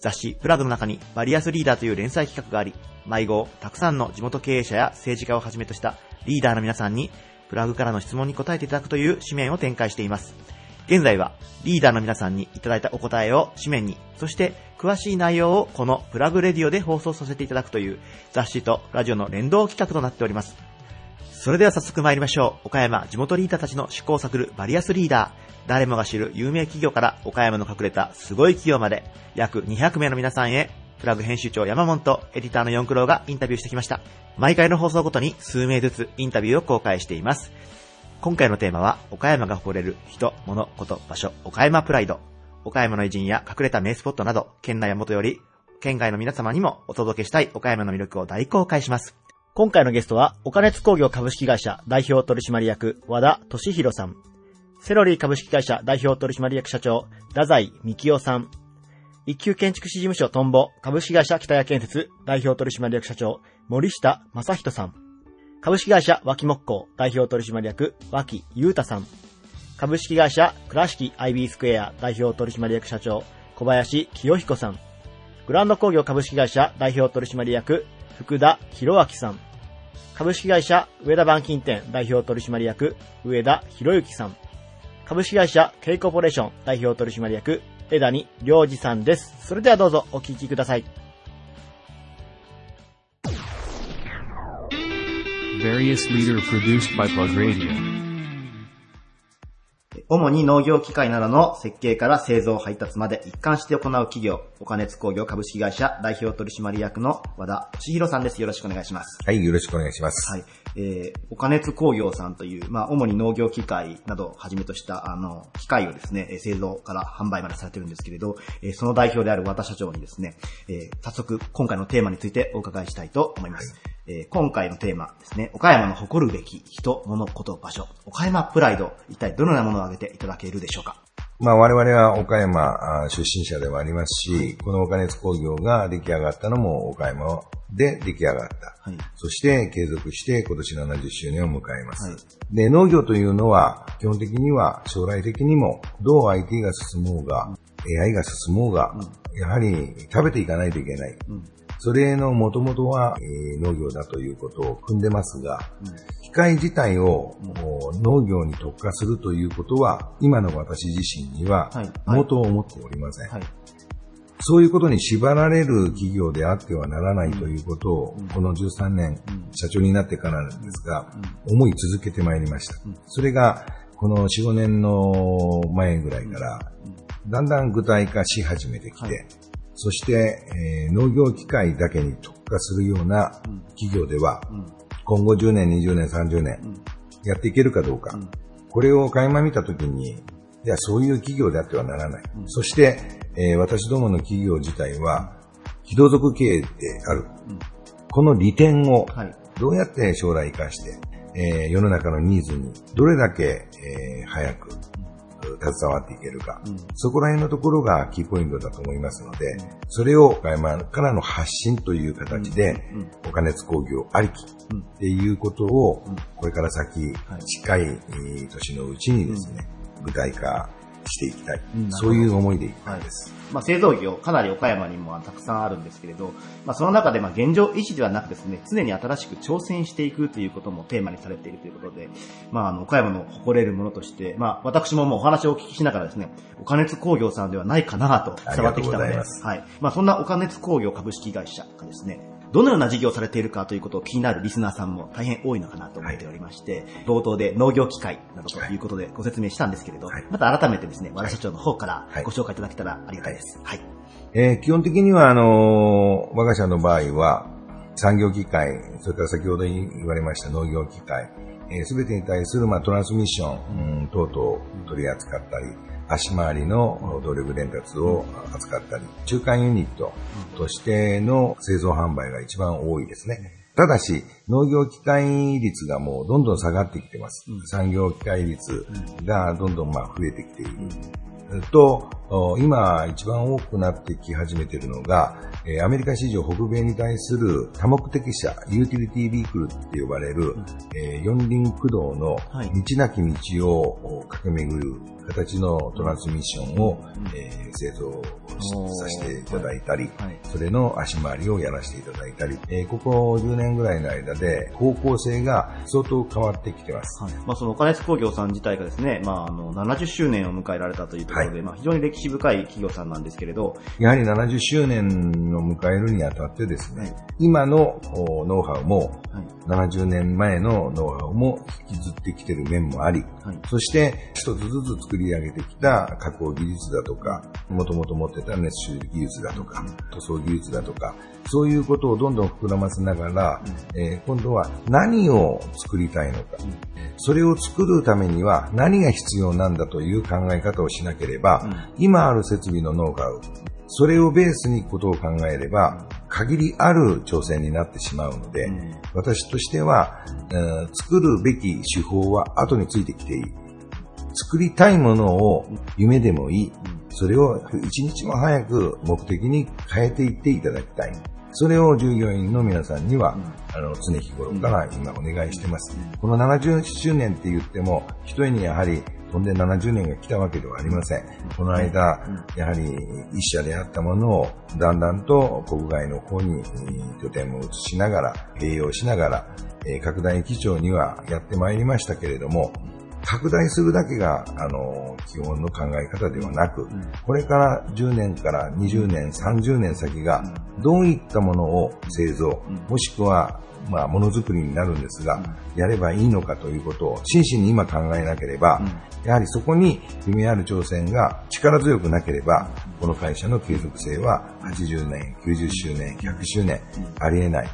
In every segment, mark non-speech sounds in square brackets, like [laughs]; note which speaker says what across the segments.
Speaker 1: 雑誌プラグの中に VARIOUS LEADER という連載企画があり、毎号、たくさんの地元経営者や政治家をはじめとしたリーダーの皆さんに、プラグからの質問に答えていただくという紙面を展開しています。現在はリーダーの皆さんにいただいたお答えを紙面に、そして詳しい内容をこのプラグレディオで放送させていただくという雑誌とラジオの連動企画となっております。それでは早速参りましょう。岡山地元リーダーたちの試行錯るバリアスリーダー。誰もが知る有名企業から岡山の隠れたすごい企業まで約200名の皆さんへプラグ編集長山本とエディターの四九郎がインタビューしてきました。毎回の放送ごとに数名ずつインタビューを公開しています。今回のテーマは岡山が誇れる人、物、こと、場所、岡山プライド。岡山の偉人や隠れた名スポットなど、県内はもとより、県外の皆様にもお届けしたい岡山の魅力を大公開します。
Speaker 2: 今回のゲストは、岡熱工業株式会社代表取締役和田俊弘さん。セロリー株式会社代表取締役社長、太宰幹夫さん。一級建築士事務所トンボ株式会社北谷建設代表取締役社長、森下正人さん。株式会社脇木工代表取締役脇裕太さん。株式会社倉敷 IB スクエア代表取締役社長小林清彦さん。グランド工業株式会社代表取締役福田博明さん。株式会社上田板金店代表取締役上田博之さん。株式会社 K コーポレーション代表取締役枝谷良二さんです。それではどうぞお聞きください。
Speaker 3: Various leader produced by Plug Radio.
Speaker 1: 主に農業機械などの設計から製造配達まで一貫して行う企業、岡熱工業株式会社代表取締役の和田俊弘さんです。よろしくお願いします。
Speaker 4: はい、よろしくお願いします。
Speaker 1: はい。えー、岡熱工業さんという、まあ、主に農業機械などをはじめとした、あの、機械をですね、えー製造から販売までされてるんですけれど、えーその代表である和田社長にですね、えー早速、今回のテーマについてお伺いしたいと思います。えー今回のテーマですね、岡山の誇るべき人、物、こと、場所、岡山プライド、一体どのようなものを挙げていただけるでしょうか？
Speaker 4: まあ我々は岡山あ出身者ではありますし、この岡熱工業が出来上がったのも岡山で出来上がった。
Speaker 1: はい
Speaker 4: そして継続して今年70周年を迎えます。
Speaker 1: はい
Speaker 4: で、農業というのは基本的には将来的にもどう IT が進もうが、AI が進もうが、やはり食べていかないといけない。それの元々は、えー農業だということを組んでますが、機械自体を、農業に特化するということは、今の私自身には
Speaker 1: はい、
Speaker 4: 元を思っておりません。
Speaker 1: はい。
Speaker 4: そういうことに縛られる企業であってはならないということを、この13年、社長になってからなんですが、思い続けてまいりました。それが、この4、5年の前ぐらいから、だんだん具体化し始めてきて、
Speaker 1: はい。
Speaker 4: そして、えー農業機械だけに特化するような企業では、今後10年、20年、30年、やっていけるかどうか、これを垣間見たときに、いや、そういう企業であってはならない。そして、えー私どもの企業自体は、非同族経営である。この利点を
Speaker 1: はい、
Speaker 4: どうやって将来活かして、えー世の中のニーズにどれだけ、えー早く、携わっていけるか、そこら辺のところがキーポイントだと思いますので、それを岡山からの発信という形で、岡熱工業ありきっていうことを、これから先、近いえー年のうちにですね、具体化していきたい。
Speaker 1: うん
Speaker 4: そういう思いでいっぱいです。
Speaker 1: まあ、製造業、かなり岡山にもたくさんあるんですけれど、まあ、その中でまあ現状維持ではなくですね、常に新しく挑戦していくということもテーマにされているということで、まあ、あの、岡山の誇れるものとして、まあ、私ももうお話をお聞きしながらですね、岡熱工業さんではないかなと伝わってきたので、はい。まあ、そんな岡熱工業株式会社がですね、どのような事業をされているかということを気になるリスナーさんも大変多いのかなと思っておりまして、冒頭で農業機械などということでご説明したんですけれど、
Speaker 4: はい
Speaker 1: また改めてですね、和田社長の方から
Speaker 4: はい
Speaker 1: ご紹介いただけたらありがたいです。はい。
Speaker 4: えー基本的には、あのー我が社の場合は、産業機械、それから先ほど言われました農業機械、す、べ、てに対する、まあ、トランスミッション、うん等々を取り扱ったり、足回りの動力伝達を扱ったり、中間ユニットとしての製造販売が一番多いですね。ただし、農業機械率がもうどんどん下がってきてます。産業機械率がどんどんまあ増えてきている。と、お今一番多くなってき始めているのが、えーアメリカ市場北米に対する多目的車、ユーティリティビークルって呼ばれる、えー四輪駆動の
Speaker 1: はい
Speaker 4: 道なき道をお駆け巡る形のトランスミッションを、えー製造させていただいたり、
Speaker 1: はい
Speaker 4: それの足回りをやらせていただいたり、えーここ10年ぐらいの間で方向性が相当変わってきてます。
Speaker 1: はい。まあ、その、岡根工業さん自体がですね、まあ、あの、70周年を迎えられたというところで、まあ、非常に歴史深い企業さんなんですけれど、
Speaker 4: やはり70周年を迎えるにあたってですね、
Speaker 1: はい
Speaker 4: 今のおノウハウも、
Speaker 1: はい。
Speaker 4: 70年前のノウハウも引きずってきてる面もあり、
Speaker 1: はい。
Speaker 4: そして一つずつ作り上げてきた加工技術だとか、もともと持ってた熱収技術だとか、塗装技術だとか、そういうことをどんどん膨らませながら、えー今度は何を作りたいのか、それを作るためには何が必要なんだという考え方をしなければ、今ある設備のノウハウ、それをベースにことを考えれば、限りある挑戦になってしまうので、
Speaker 1: うん。
Speaker 4: 私としては、えー作るべき手法は後についてきていい。作りたいものを夢でもいい。それを一日も早く目的に変えていっていただきたい。それを従業員の皆さんには、あの、常日頃から今お願いしてます。この70周年って言っても、一重にやはり飛んで70年が来たわけではありません。この間、やはり一社であったものをだんだんと国外の方にえー拠点を移しながら、併用しながら、えー拡大基調にはやってまいりましたけれども、拡大するだけが、あの、基本の考え方ではなく、これから10年から20年、30年先が、どういったものを製造、もしくは、まあ、ものづくりになるんですが、やればいいのかということを真摯に今考えなければ、やはりそこに夢ある挑戦が力強くなければ、この会社の継続性は80年、90周年、100周年、ありえない。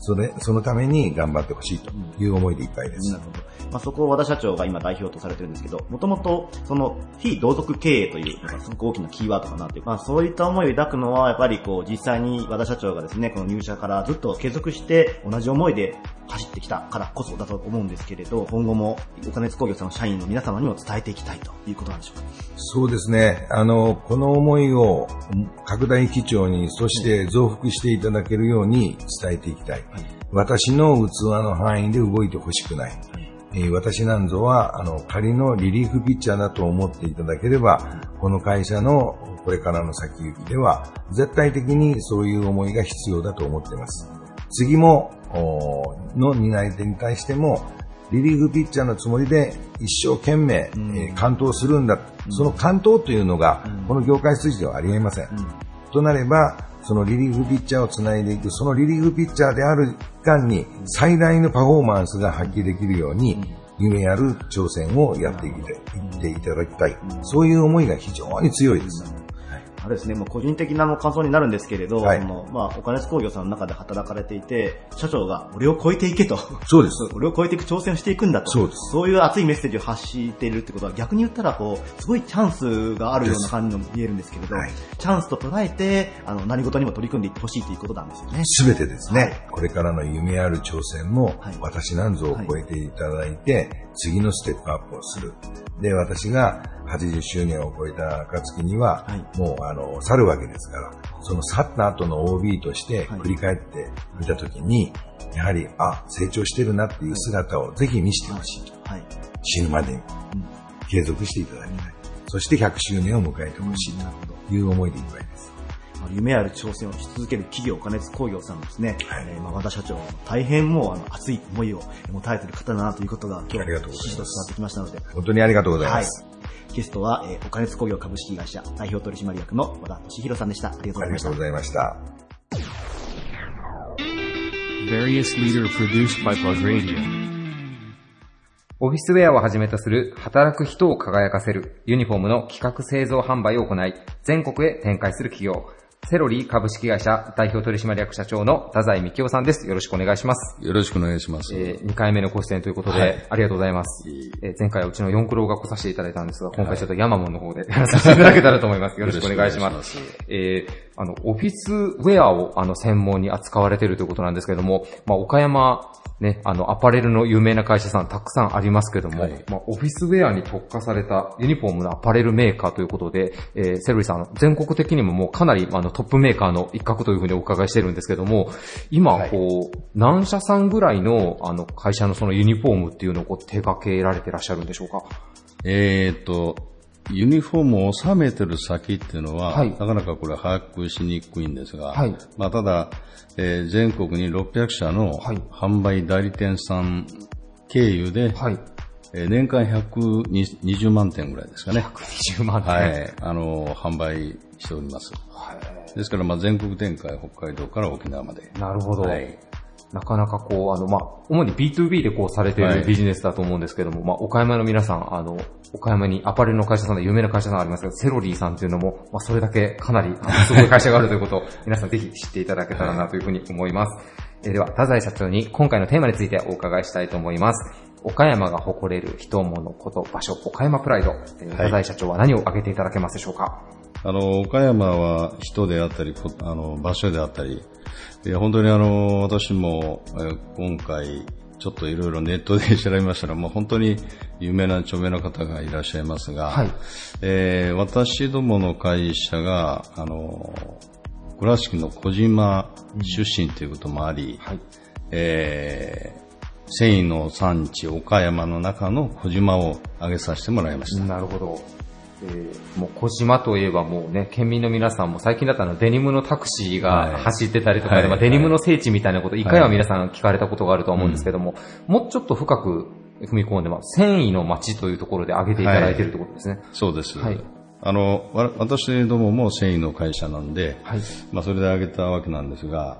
Speaker 4: それ、そのために頑張ってほしいという思いでいっぱいです
Speaker 1: な。るほど。まあ、そこを和田社長が今代表とされてるんですけど、もともと、その、非同族経営という、なんかすごく大きなキーワードかなっていう。まあ、そういった思いを抱くのは、やっぱりこう、実際に和田社長がですね、この入社からずっと継続して、同じ思いで走ってきたからこそだと思うんですけれど、今後も、お金津工業さんの社員の皆様にも伝えていきたいということなんでしょうか？
Speaker 4: そうですね。あの、この思いを拡大基調に、そして増幅していただけるように伝えていきたい。私の器の範囲で動いてほしくない。えー私なんぞは、あの、仮のリリーフピッチャーだと思っていただければ、この会社のこれからの先行きでは、絶対的にそういう思いが必要だと思っています。次も、おの担い手に対しても、リリーフピッチャーのつもりで一生懸命、えー完投するんだ。その完投というのが、この業界筋ではありえません。となれば、そのリリーフピッチャーをつないでいく、そのリリーフピッチャーである間に最大のパフォーマンスが発揮できるように、夢ある挑戦をやっていっていっていただきたい。そういう思いが非常に強いです。
Speaker 1: あれですね、もう個人的な感想になるんですけれど、
Speaker 4: はい
Speaker 1: そのまあ、お金津工業さんの中で働かれていて、社長が俺を超えていけと。
Speaker 4: そうです。[laughs]
Speaker 1: 俺を超えていく挑戦をしていくんだと。
Speaker 4: そうです
Speaker 1: そういう熱いメッセージを発しているってことは逆に言ったらこう、すごいチャンスがあるような感じにも見えるんですけれど、
Speaker 4: はい
Speaker 1: チャンスと捉えて、あの、何事にも取り組んでいってほしいということなんですよね。
Speaker 4: すべてですね、
Speaker 1: はい
Speaker 4: これからの夢ある挑戦も、
Speaker 1: はい
Speaker 4: 私なんぞを超えていただいて、次のステップアップをする。で、私が80周年を超えた暁には、
Speaker 1: はい
Speaker 4: もう、あの、去るわけですから、その去った後の OB として
Speaker 1: はい
Speaker 4: 振り返ってみたときに、やはり、あ、成長してるなっていう姿をぜひ見せてほしいと。
Speaker 1: はい。
Speaker 4: 死ぬまでに継続していただきたい。そして100周年を迎えてほしいという思いでいっぱい
Speaker 1: 夢ある挑戦をし続ける企業、金津工業さんですね。
Speaker 4: はい
Speaker 1: えーまあ和田社長、大変もうあの熱い思いを持たれている方だなということが今日
Speaker 4: ありがとうございます
Speaker 1: ひしひしと伝わってきましたので、
Speaker 4: 本当にありがとうございます。
Speaker 1: ゲストは、えー、お金津工業株式会社代表取締役の和田俊弘さんでした。ありがとうございました
Speaker 4: ありがとうご。ざいました。
Speaker 3: Various leader produced by Plug Radio.
Speaker 5: オフィスウェアをはじめとする働く人を輝かせるユニフォームの企画製造販売を行い、全国へ展開する企業、セロリ株式会社代表取締役社長の太宰幹夫さんです。よろしくお願いします。
Speaker 6: よろしくお願いします。
Speaker 5: えー、2回目のご出演ということで、
Speaker 6: はい
Speaker 5: ありがとうございます。えー前回はうちの四九郎が来させていただいたんですが、今回ちょっとヤマモンの方でやらさせていただけたらと思います。[laughs] よろしくお願いします。
Speaker 6: よろしくお願いし
Speaker 5: えー、あの、オフィスウェアをあの専門に扱われているということなんですけれども、まあ、岡山、ね、あの、アパレルの有名な会社さんたくさんありますけども、
Speaker 6: はい。
Speaker 5: まあ、オフィスウェアに特化されたユニフォームのアパレルメーカーということで、えー、セロリさん、全国的にももうかなりあのトップメーカーの一角というふうにお伺いしてるんですけども、今、こう、何社さんぐらいのあの会社のそのユニフォームっていうのをこう手掛けられてらっしゃるんでしょうか？
Speaker 6: えーっと、ユニフォームを収めてる先っていうのは、
Speaker 5: はい
Speaker 6: なかなかこれ把握しにくいんですが、
Speaker 5: はい
Speaker 6: まあ、ただ、えー全国に600社の
Speaker 5: はい
Speaker 6: 販売代理店さん経由で、
Speaker 5: はい。
Speaker 6: えー年間120万点ぐらいですかね。
Speaker 5: 120万点。
Speaker 6: はい、あの、販売しております。ですから、まあ、全国展開、北海道から沖縄まで。
Speaker 5: なるほど。
Speaker 6: はい
Speaker 5: なかなかこう、あの、まあ、主に B2B でこうされてい
Speaker 6: はい
Speaker 5: るビジネスだと思うんですけども、まあ、岡山の皆さん、あの、岡山にアパレルの会社さんで有名な会社さんありますけど、セロリーさんっていうのも、まあ、それだけかなり、[laughs] すごい会社があるということを、皆さんぜひ知っていただけたらなというふうに思います。えーでは、太宰社長に今回のテーマについてお伺いしたいと思います。岡山が誇れる人物こと場所、岡山プライド。えー太宰社長は何を挙げていただけますでしょうか？
Speaker 6: あの、岡山は人であったり、こあの、場所であったり、いや本当にあの、私も、えー今回、ちょっといろいろネットで調べましたら、もう本当に有名な著名な方がいらっしゃいますが、
Speaker 5: はい
Speaker 6: えー私どもの会社が、あの、倉敷の小島出身ということもあり、
Speaker 5: はい。
Speaker 6: えー繊維の産地岡山の中の小島を挙げさせてもらいました。
Speaker 5: なるほど。えーもう小島といえばもうね、県民の皆さんも最近だったらデニムのタクシー
Speaker 6: はい。
Speaker 5: が走ってたりとかで、
Speaker 6: はい。
Speaker 5: まあ、デニムの聖地みたいなこと、一回は皆さん聞かれたことがあるとは思うんですけども、もうちょっと深く踏み込んで、まあ、繊維の街というところで挙げていただいているということですね。
Speaker 6: そうです。
Speaker 5: はい。
Speaker 6: あの、わ私どもも繊維の会社なんで、
Speaker 5: はい。
Speaker 6: まあそれで挙げたわけなんですが、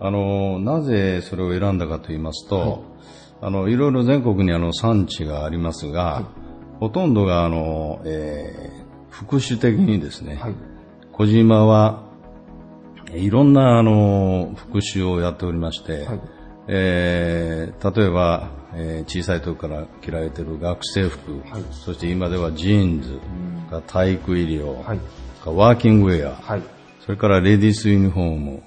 Speaker 6: あの、なぜそれを選んだかと言いますと、あの、いろいろ全国にあの産地がありますが、ほとんどがあの、えー副種的にですね、
Speaker 5: はい。
Speaker 6: 小島は、えいろんなあの、副種をやっておりまして、
Speaker 5: はい
Speaker 6: えー例えば、えー小さい時から着られている学生服、
Speaker 5: はい
Speaker 6: そして今ではジーンズ、が体育医療、
Speaker 5: はい。
Speaker 6: がワーキングウェア、
Speaker 5: はい。
Speaker 6: それからレディースユニフォーム、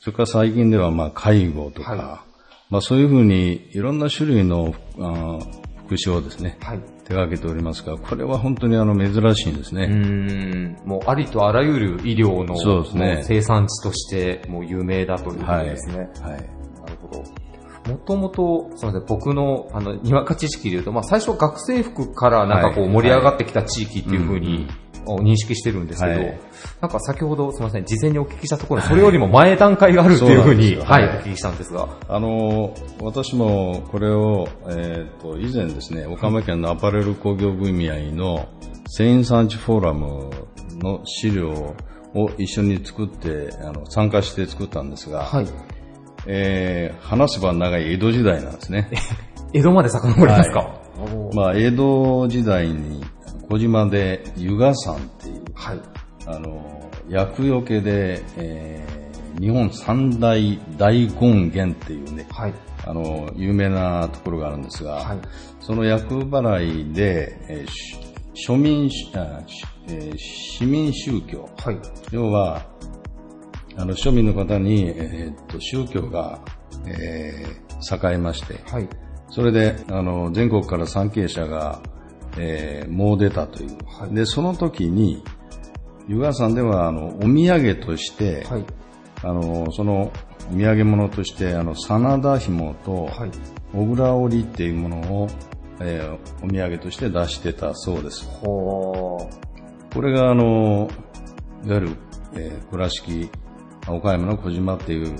Speaker 6: それから最近ではまあ介護とか、
Speaker 5: は
Speaker 6: まあそういうふうにいろんな種類のあー副種をですね、
Speaker 5: はい。
Speaker 6: 手掛けておりますが、これは本当にあの珍しいんですね。
Speaker 5: うーん、もうありとあらゆる医療の
Speaker 6: そうですね
Speaker 5: 生産地としてもう有名だということですね。
Speaker 6: はい。
Speaker 5: なるほど。もともと、すみません、僕の、あの、にわか知識で言うと、まあ、最初学生服からなんかこう
Speaker 6: はい
Speaker 5: 盛り上がってきた地域っていうふうに、お認識してるんですけど、
Speaker 6: はい
Speaker 5: なんか先ほど、すみません、事前にお聞きしたところ、それよりも前段階があるっていうふうに、はい、
Speaker 6: はい
Speaker 5: お聞きしたんですが。
Speaker 6: あの、私もこれを、えっ、と、以前ですね、岡山県のアパレル工業組合の繊維産地フォーラムの資料を一緒に作って、あの、参加して作ったんですが、
Speaker 5: はい。
Speaker 6: えー話せば長い江戸時代なんですね。[laughs]
Speaker 5: 江戸まで遡りますか、おー
Speaker 6: まあ、江戸時代に小島で湯河山っていう、
Speaker 5: はい。
Speaker 6: あの、厄除けで、えー日本三大大権現っていうね、
Speaker 5: はい。
Speaker 6: あの、有名なところがあるんですが、
Speaker 5: はい
Speaker 6: その厄払いで、えーし庶民しあしえー市民宗教、
Speaker 5: はい。
Speaker 6: 要は、あの、庶民の方に、えーっと、宗教が、えー栄えまして、
Speaker 5: はい。
Speaker 6: それで、あの、全国から参詣者が、えーもう出たという。で、その時に、湯川山では、あの、お土産として、
Speaker 5: はい。
Speaker 6: あの、その、お土産物として、あの、真田紐と、
Speaker 5: はい。
Speaker 6: 小倉織っていうものを、えーお土産として出してたそうです。これが、あの、いわゆる、えー倉敷、岡山の小島っていう、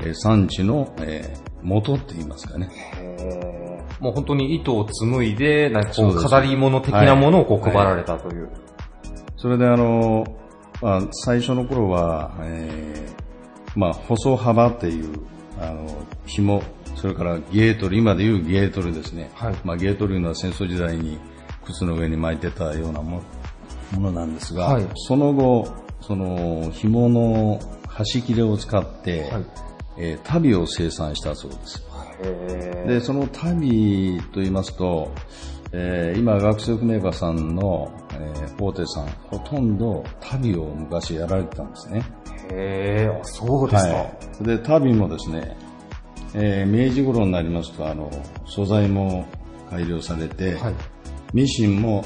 Speaker 6: えー産地の、えー元って言いますかね。
Speaker 5: もう本当に糸を紡いで、なんかこ
Speaker 6: そう
Speaker 5: 飾り物的なものをこう
Speaker 6: はい
Speaker 5: 配られたという。
Speaker 6: それであの、まあ、最初の頃は、えーまあ、細幅っていう、あの、紐、それからゲートル、今でいうゲートルですね。
Speaker 5: はい
Speaker 6: まあ、ゲートルというのは戦争時代に靴の上に巻いてたようなもものなんですが、
Speaker 5: はい
Speaker 6: その後、その紐の端切れを使って、
Speaker 5: はい
Speaker 6: えー足袋を生産したそうです。
Speaker 5: へ
Speaker 6: で、その足袋と言いますと、えー今、学生服メーカーさんの、えー大手さん、ほとんど足袋を昔やられてたんですね。
Speaker 5: え、へえ、あ、そうですか。
Speaker 6: はい。で、足袋もですね、えー明治頃になりますと、あの、素材も改良されて、
Speaker 5: はい。
Speaker 6: ミシンも、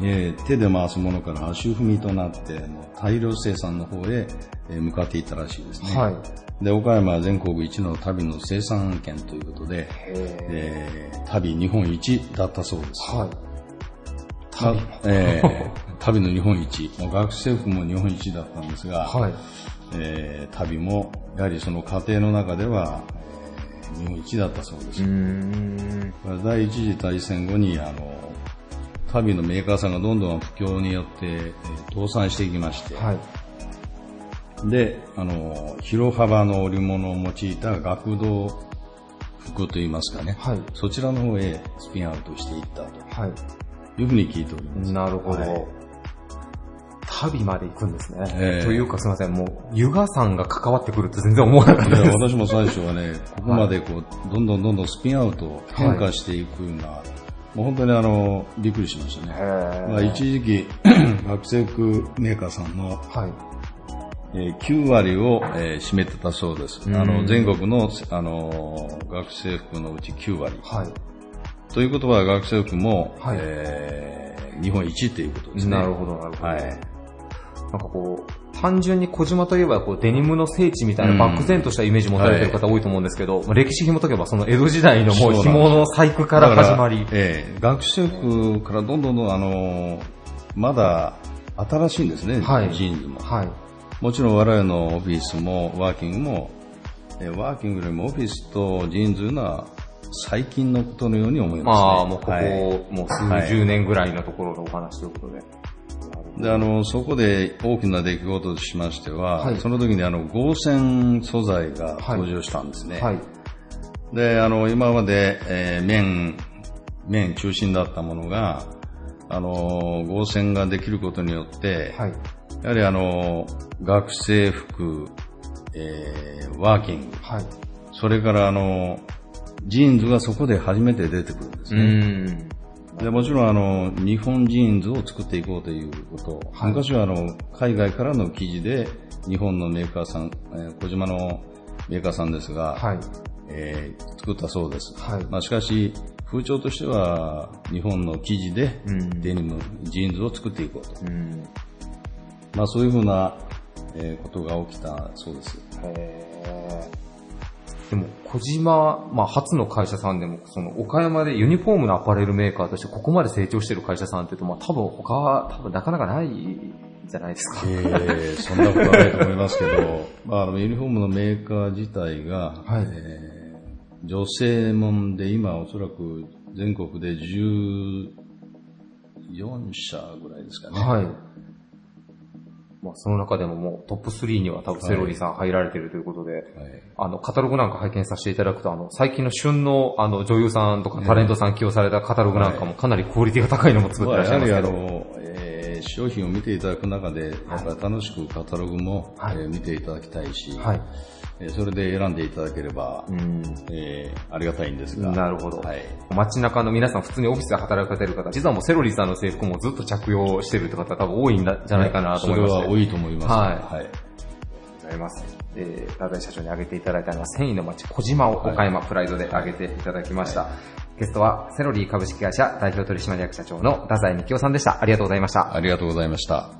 Speaker 6: えー手で回すものから足踏みとなって、大量生産の方へ、えー向かっていったらしいですね。
Speaker 5: はい。
Speaker 6: で、岡山は全国一の足袋の生産県ということで、
Speaker 5: へえ。
Speaker 6: えー旅日本一だったそうです。
Speaker 5: はい。
Speaker 6: たえー [laughs] 旅の日本一。もう学生服も日本一だったんですが、
Speaker 5: はい。
Speaker 6: えー旅も、やはりその過程の中では、えー日本一だったそうです。第一次大戦後に、あの、旅のメーカーさんがどんどん不況によって、えー倒産していきまして、
Speaker 5: はい。
Speaker 6: で、あの、広幅の織物を用いた学童服といいますかね、
Speaker 5: はい。
Speaker 6: そちらの方へスピンアウトしていったと
Speaker 5: はい。
Speaker 6: いうふうに聞いております。
Speaker 5: なるほど。
Speaker 6: はい
Speaker 5: 旅まで行くんですね。
Speaker 6: ええ
Speaker 5: というかすみません、もう、ユガさんが関わってくるって全然思わなかった
Speaker 6: で
Speaker 5: です。
Speaker 6: 私も最初はね、ここまでこう、どんどんどんどんスピンアウト、変化していくような、もう本当にあの、びっくりしましたね。まあ、一時期、学生服メーカーさんの、
Speaker 5: はい。
Speaker 6: えー9割を、えー占めてたそうです。
Speaker 5: うん
Speaker 6: あの、全国の、あの、学生服のうち9割。
Speaker 5: はい。
Speaker 6: ということは学生服も、
Speaker 5: はい
Speaker 6: えー日本一ということですね。
Speaker 5: なるほど、なるほど。
Speaker 6: はい。
Speaker 5: なんかこう、単純に児島といえばこうデニムの聖地みたいな漠然としたイメージ持たれてる方多いと思うんですけど、まあ歴史紐解けばその江戸時代のもう紐の細工から始まり
Speaker 6: だ、ええ学生服からどんどんどん、あの、まだ新しいんですね、
Speaker 5: はい
Speaker 6: ジーンズも。
Speaker 5: はい。
Speaker 6: もちろん我々のオフィスもワーキングも、えーワーキングよりもオフィスとジーンズは最近のことのように思いますね。
Speaker 5: まあ、もうここ、
Speaker 6: はい
Speaker 5: もう数十年ぐらいのところのお話ということで。
Speaker 6: で、あの、そこで大きな出来事としましては、
Speaker 5: はい
Speaker 6: その時にあの、合成素材が登場したんですね。
Speaker 5: はい。
Speaker 6: で、あの、今まで、えー綿、綿中心だったものが、あの、合成ができることによって、
Speaker 5: はい。
Speaker 6: やはりあの、学生服、えーワーキング、
Speaker 5: はい。
Speaker 6: それからあの、ジーンズがそこで初めて出てくるんです
Speaker 5: う
Speaker 6: ね。
Speaker 5: ん。
Speaker 6: でもちろんあの、日本ジーンズを作っていこうということ。
Speaker 5: はい
Speaker 6: 昔はあの、海外からの生地で、日本のメーカーさん、えー児島のメーカーさんですが、
Speaker 5: はい。
Speaker 6: えー作ったそうです。
Speaker 5: はい
Speaker 6: まあ、しかし、風潮としては、日本の生地で
Speaker 5: うん
Speaker 6: デニム、ジーンズを作っていこうと。
Speaker 5: うん。
Speaker 6: まあ、そういうふうな、えーことが起きたそうです。
Speaker 5: へーでも、小島、まあ、初の会社さんでも、その、岡山でユニフォームのアパレルメーカーとしてここまで成長してる会社さんっていうと、まあ、多分他は、多分なかなかないじゃないですか。
Speaker 6: えーそんなことはないと思いますけど、[laughs] まあ、あのユニフォームのメーカー自体が、
Speaker 5: はい
Speaker 6: えー女性もんで今おそらく全国で14社ぐらいですかね。
Speaker 5: はい。まあ、その中でももうトップ3には多分セロリさん入られてるということで、
Speaker 6: はい。
Speaker 5: あの、カタログなんか拝見させていただくと、あの、最近の旬の、あの、女優さんとかタレントさん起用されたカタログなんかもかなりクオリティが高いのも作ってらっしゃいますけど。
Speaker 6: やはりあの、えー商品を見ていただく中で、やっぱり楽しくカタログも、
Speaker 5: はい
Speaker 6: えー見ていただきたいし、
Speaker 5: はい。
Speaker 6: えーそれで選んでいただければ、
Speaker 5: うん。
Speaker 6: えーありがたいんですが。
Speaker 5: なるほど。
Speaker 6: はい。
Speaker 5: 街中の皆さん、普通にオフィスで働かれてる方、実はもうセロリさんの制服もずっと着用してるって方多分多いんだじゃないかなと思いまして。
Speaker 6: それは多いと思います。
Speaker 5: はい
Speaker 6: はい。
Speaker 5: ございます。えー、社長に挙げていただいたのは、繊維の街、小島を岡山プライドで挙げていただきました。ゲストは、セロリ株式会社代表取締役社長の太宰幹夫さんでした。ありがとうございました。
Speaker 6: ありがとうございました。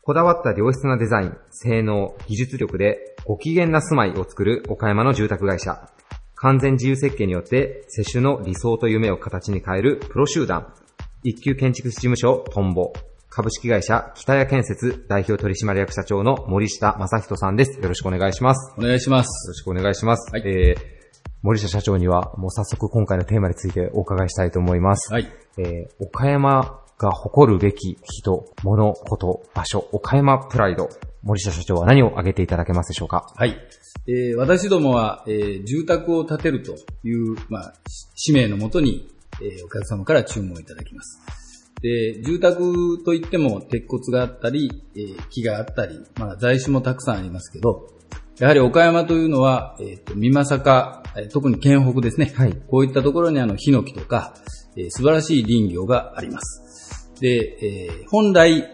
Speaker 5: こだわった良質なデザイン、性能、技術力でご機嫌な住まいを作る岡山の住宅会社。完全自由設計によって、世襲の理想と夢を形に変えるプロ集団。一級建築士事務所トンボ。株式会社北谷建設代表取締役社長の森下正人さんです。よろしくお願いします。
Speaker 7: お願いしま
Speaker 5: よ
Speaker 7: す。
Speaker 5: ろしくお願いします。えー、森下社長にはもう早速今回のテーマについてお伺いしたいと思います。
Speaker 7: はい。
Speaker 5: えー岡山が誇るべき人、物、こと、場所、岡山プライド。森下社長は何を挙げていただけますでしょうか？
Speaker 7: はい。えー私どもは、えー住宅を建てるという、まあ、し使命のもとに、えーお客様から注文いただきます。で、住宅といっても鉄骨があったり、えー木があったり、まあ、材種もたくさんありますけど、やはり岡山というのは、えっ、と、美作、えー特に県北ですね。
Speaker 5: はい
Speaker 7: こういったところにあの、ヒノキとか、えー素晴らしい林業があります。で、えー本来、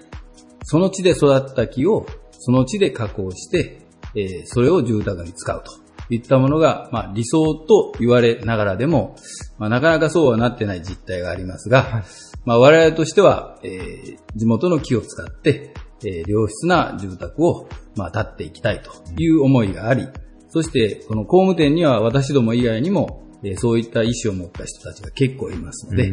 Speaker 7: その地で育った木を、その地で加工して、えーそれを住宅に使うといったものが、まあ、理想と言われながらでも、まあ、なかなかそうはなってない実態がありますが、まあ、我々としては、えー地元の木を使って、えー良質な住宅を、まあ、建っていきたいという思いがあり、そして、この工務店には私ども以外にも、えーそういった意思を持った人たちが結構いますので、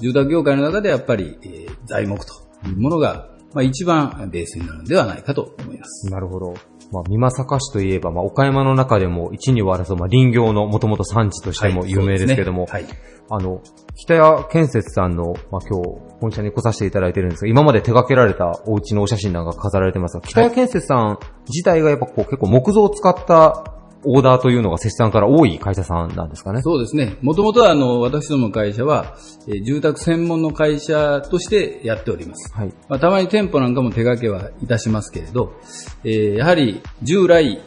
Speaker 7: 住宅業界の中でやっぱり、えー材木というものが、まあ、一番ベースになるのではないかと思います。
Speaker 5: なるほど。まあ、美作市といえば、まあ、岡山の中でも一二を争う、まあ、林業のもともと産地としても有名ですけども、
Speaker 7: はいそうですね。
Speaker 5: あの、北谷建設さんの、まあ、今日、本社に来させていただいてるんですが、今まで手掛けられたお家のお写真なんか飾られてますが、北谷建設さん自体がやっぱこう結構木造を使ったオーダーというのが設さんから多い会社さんなんですかね。
Speaker 7: そうですね。もともとは、あの、私どもの会社は、えー住宅専門の会社としてやっております。
Speaker 5: はい。
Speaker 7: まあ、たまに店舗なんかも手掛けはいたしますけれど、えーやはり従来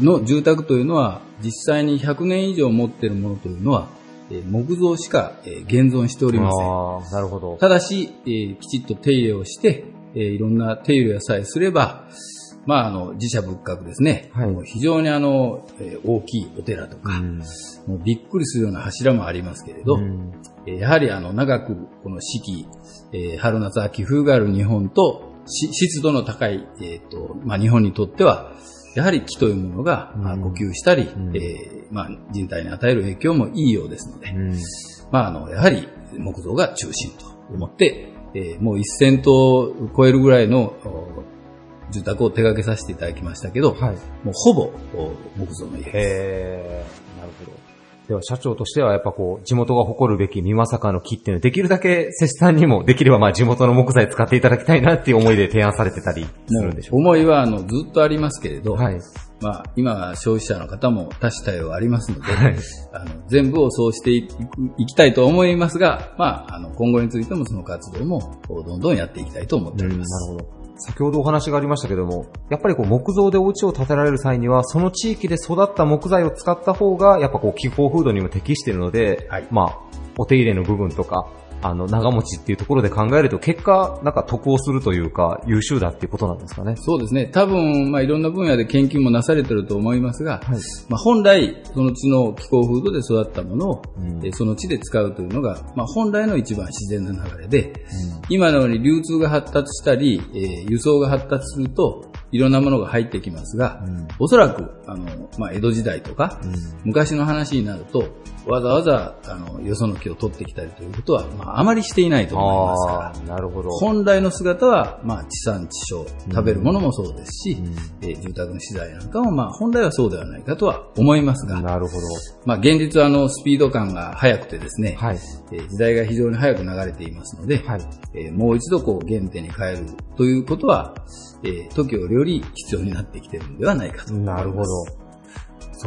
Speaker 7: の住宅というのは、実際に100年以上持っているものというのは、えー木造しか、えー現存しておりません。
Speaker 5: ああ、なるほど。
Speaker 7: ただし、えーきちっと手入れをして、えーいろんな手入れをさえすれば、まあ、あの、自社仏閣ですね。
Speaker 5: はい。
Speaker 7: 非常にあの、えー大きいお寺とか、
Speaker 5: うん。
Speaker 7: もうびっくりするような柱もありますけれど、
Speaker 5: うん。
Speaker 7: えーやはりあの、長くこの四季、えー春夏秋冬がある日本と、し湿度の高い、えっ、と、まあ、日本にとっては、やはり木というものが、まあ、呼吸したり、
Speaker 5: ん。
Speaker 7: えーまあ、人体に与える影響もいいようですので、
Speaker 5: うん。
Speaker 7: まあ、あの、やはり木造が中心と思って、えーもう1000棟を超えるぐらいのお住宅を手掛けさせていただきましたけど、
Speaker 5: はい。
Speaker 7: もうほぼお木造の家です。
Speaker 5: なるほど。では社長としてはやっぱこう、地元が誇るべき美作の木っていうのはできるだけ施主さんにもできればまあ地元の木材使っていただきたいなっていう思いで提案されてたりするんでしょう
Speaker 7: 思いはあのずっとありますけれど、
Speaker 5: かはい。
Speaker 7: まあ、今は消費者の方も多種多様ありますので、
Speaker 5: はい。
Speaker 7: あの全部をそうしていきたいと思いますが、まあ、あの今後についてもその活動もどんどんやっていきたいと思っております。
Speaker 5: なるほど。先ほどお話がありましたけども、やっぱりこう木造でお家を建てられる際には、その地域で育った木材を使った方が、やっぱこう気候風土にも適しているので、
Speaker 7: はい。
Speaker 5: まあ、お手入れの部分とか、あの、長持ちっていうところで考えると、結果、なんか得をするというか、優秀だっていうことなんですかね。
Speaker 7: そうですね。多分、まあ、いろんな分野で研究もなされていると思いますが、
Speaker 5: はい。
Speaker 7: まあ、本来、その地の気候風土で育ったものを、
Speaker 5: うん。
Speaker 7: えーその地で使うというのが、まあ、本来の一番自然な流れで、今のように流通が発達したり、えー輸送が発達すると、いろんなものが入ってきますが、
Speaker 5: ん。
Speaker 7: おそらく、あの、まあ、江戸時代とか、
Speaker 5: うん。
Speaker 7: 昔の話になると、わざわざ、あの、よその木を取ってきたりということは、まあ、あまりしていないと思いますから
Speaker 5: なるほど。
Speaker 7: 本来の姿は、まあ、地産地消、食べるものもそうですし、
Speaker 5: ん
Speaker 7: えー住宅の資材なんかも、まあ、本来はそうではないかとは思いますが、
Speaker 5: なるほど。
Speaker 7: まあ、現実はあの、スピード感が速くてですね、
Speaker 5: はい。
Speaker 7: えー時代が非常に早く流れていますので、
Speaker 5: はい。
Speaker 7: えーもう一度こう、原点に変えるということは、えー時折より必要になってきているのではないかと。
Speaker 5: なるほど。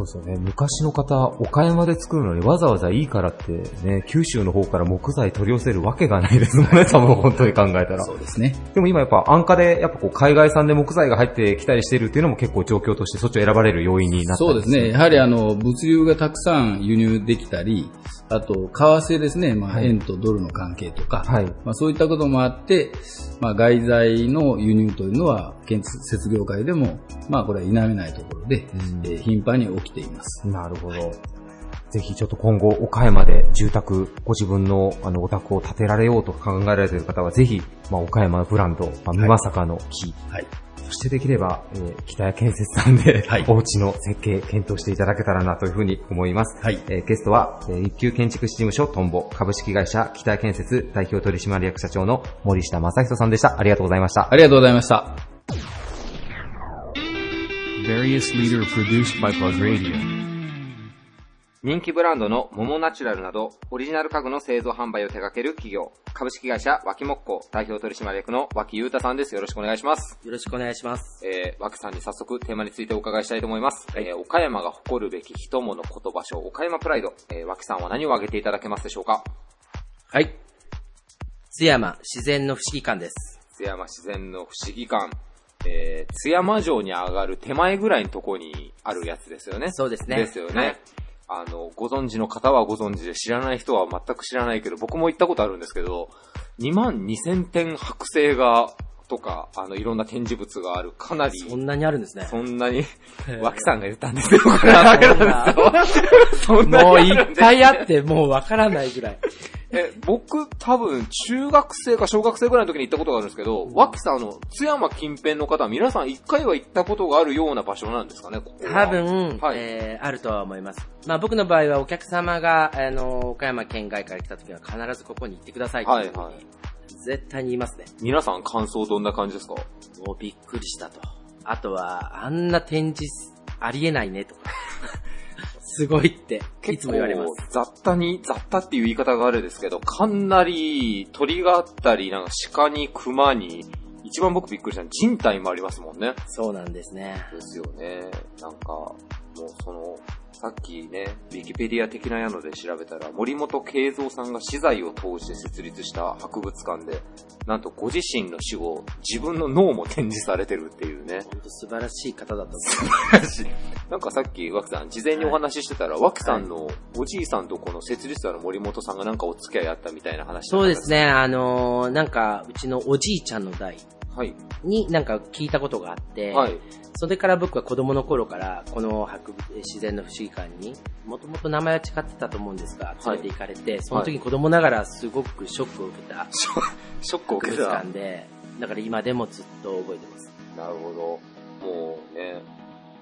Speaker 5: そうですよね。昔の方、岡山で作るのにわざわざいいからってね、九州の方から木材取り寄せるわけがないですもんね、多分本当に考えたら。
Speaker 7: そうですね。
Speaker 5: でも今やっぱ安価で、やっぱこう海外産で木材が入ってきたりしてるっていうのも結構状況としてそっちを選ばれる要因になったり
Speaker 7: そうですね。やはりあの、物流がたくさん輸入できたり、あと、為替ですね。まあ、
Speaker 5: はい
Speaker 7: 円とドルの関係とか、
Speaker 5: はい
Speaker 7: まあ、そういったこともあって、まあ、外材の輸入というのは、建設業界でも、まあ、これは否めないところで、えー頻繁に起きています。
Speaker 5: なるほど。ぜひちょっと今後、岡山で住宅、ご自分のあのお宅を建てられようと考えられている方は、ぜひ、まあ、岡山のブランド、まあ、美作の木、
Speaker 7: はい。
Speaker 5: そしてできれば、えー北谷建設さんで、
Speaker 7: はい
Speaker 5: お家の設計検討していただけたらなというふうに思います。
Speaker 7: はい
Speaker 5: えーゲストは、えー一級建築士事務所トンボ株式会社北谷建設代表取締役社長の森下正人さんでした。ありがとうございました。
Speaker 7: ありがとうございました。
Speaker 5: 人気ブランドのモモナチュラルなど、オリジナル家具の製造販売を手掛ける企業、株式会社脇木工代表取締役の脇優太さんです。よろしくお願いします。
Speaker 8: よろしくお願いします。
Speaker 5: えー、脇さんに早速テーマについてお伺いしたいと思います。えー、岡山が誇るべき人物言葉賞、岡山プライド。えー、脇さんは何を挙げていただけますでしょうか？
Speaker 8: はい。津山自然の不思議館です。
Speaker 5: 津山自然の不思議館。えー、津山城に上がる手前ぐらいのところにあるやつですよね。
Speaker 8: そうですね
Speaker 5: ですよね。
Speaker 8: はい
Speaker 5: あの、ご存知の方はご存知で、知らない人は全く知らないけど、僕も行ったことあるんですけど、2万2000点剥製が、とか、あの、いろんな展示物がある、かなり、
Speaker 8: そんなにあるんですね。
Speaker 5: そんなに、脇さんが言ったんですよ、これ。な。そんな
Speaker 8: もういっぱいあって、もうわからないぐらい。
Speaker 5: え、僕多分中学生か小学生ぐらいの時に行ったことがあるんですけど、脇さんあの、津山近辺の方は皆さん一回は行ったことがあるような場所なんですかね、ここは。
Speaker 8: 多分、
Speaker 5: はい。
Speaker 8: えー、あるとは思います。まあ僕の場合はお客様が、あの、岡山県外から来た時は必ずここに行ってくださいっていうふうに
Speaker 5: はいはい
Speaker 8: 絶対に言いますね。
Speaker 5: 皆さん感想どんな感じですか？
Speaker 8: もうびっくりしたと。あとは、あんな展示ありえないねとか。[laughs] すごいって、いつも言われます。
Speaker 5: 雑多に、雑多っていう言い方があれですけど、かなり鳥があったり、なんか鹿に熊に、一番僕びっくりしたのは人体もありますもんね。
Speaker 8: そうなんですね。
Speaker 5: ですよね。なんか、もうその、さっきね、ウィキペディア的なやので調べたら、森本慶三さんが資材を通して設立した博物館で、なんとご自身の死後、自分の脳も展示されてるっていうね。
Speaker 8: 本当素晴らしい方だと思
Speaker 5: なんかさっき、脇さん、事前にお話ししてたら、脇さんのおじいさんとこの設立者の森本さんがなんかお付き合いあったみたいな話
Speaker 8: そうです。ね、あのーなんか、うちのおじいちゃんの代
Speaker 5: はい。
Speaker 8: になんか聞いたことがあって、
Speaker 5: はい。
Speaker 8: それから僕は子供の頃から、この博物自然の不思議館に、もともと名前は誓ってたと思うんですが、連れて行かれて、その時に子供ながらすごくショックを受けた [laughs]
Speaker 5: ショックを
Speaker 8: 博物
Speaker 5: 受けた。
Speaker 8: 館で、だから今でもずっと覚えてます。
Speaker 5: なるほど。もうね、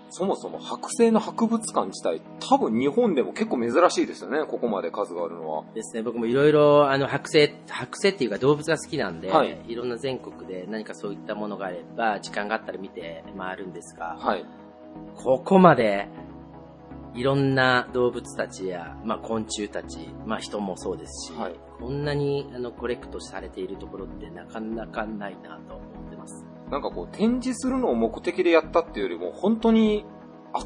Speaker 5: そもそも剥製の博物館自体、多分日本でも結構珍しいですよね、ここまで数があるのは。
Speaker 8: ですね、僕もいろいろ、あの、剥製、剥製っていうか動物が好きなんで、
Speaker 5: はい
Speaker 8: い、ろんな全国で何かそういったものがあれば、時間があったら見て回るんですが、
Speaker 5: はい。
Speaker 8: ここまで、いろんな動物たちや、まあ昆虫たち、まあ人もそうですし、
Speaker 5: はい
Speaker 8: こんなにあのコレクトされているところってなかなかないなと思ってます。
Speaker 5: なんかこう、展示するのを目的でやったっていうよりも、本当に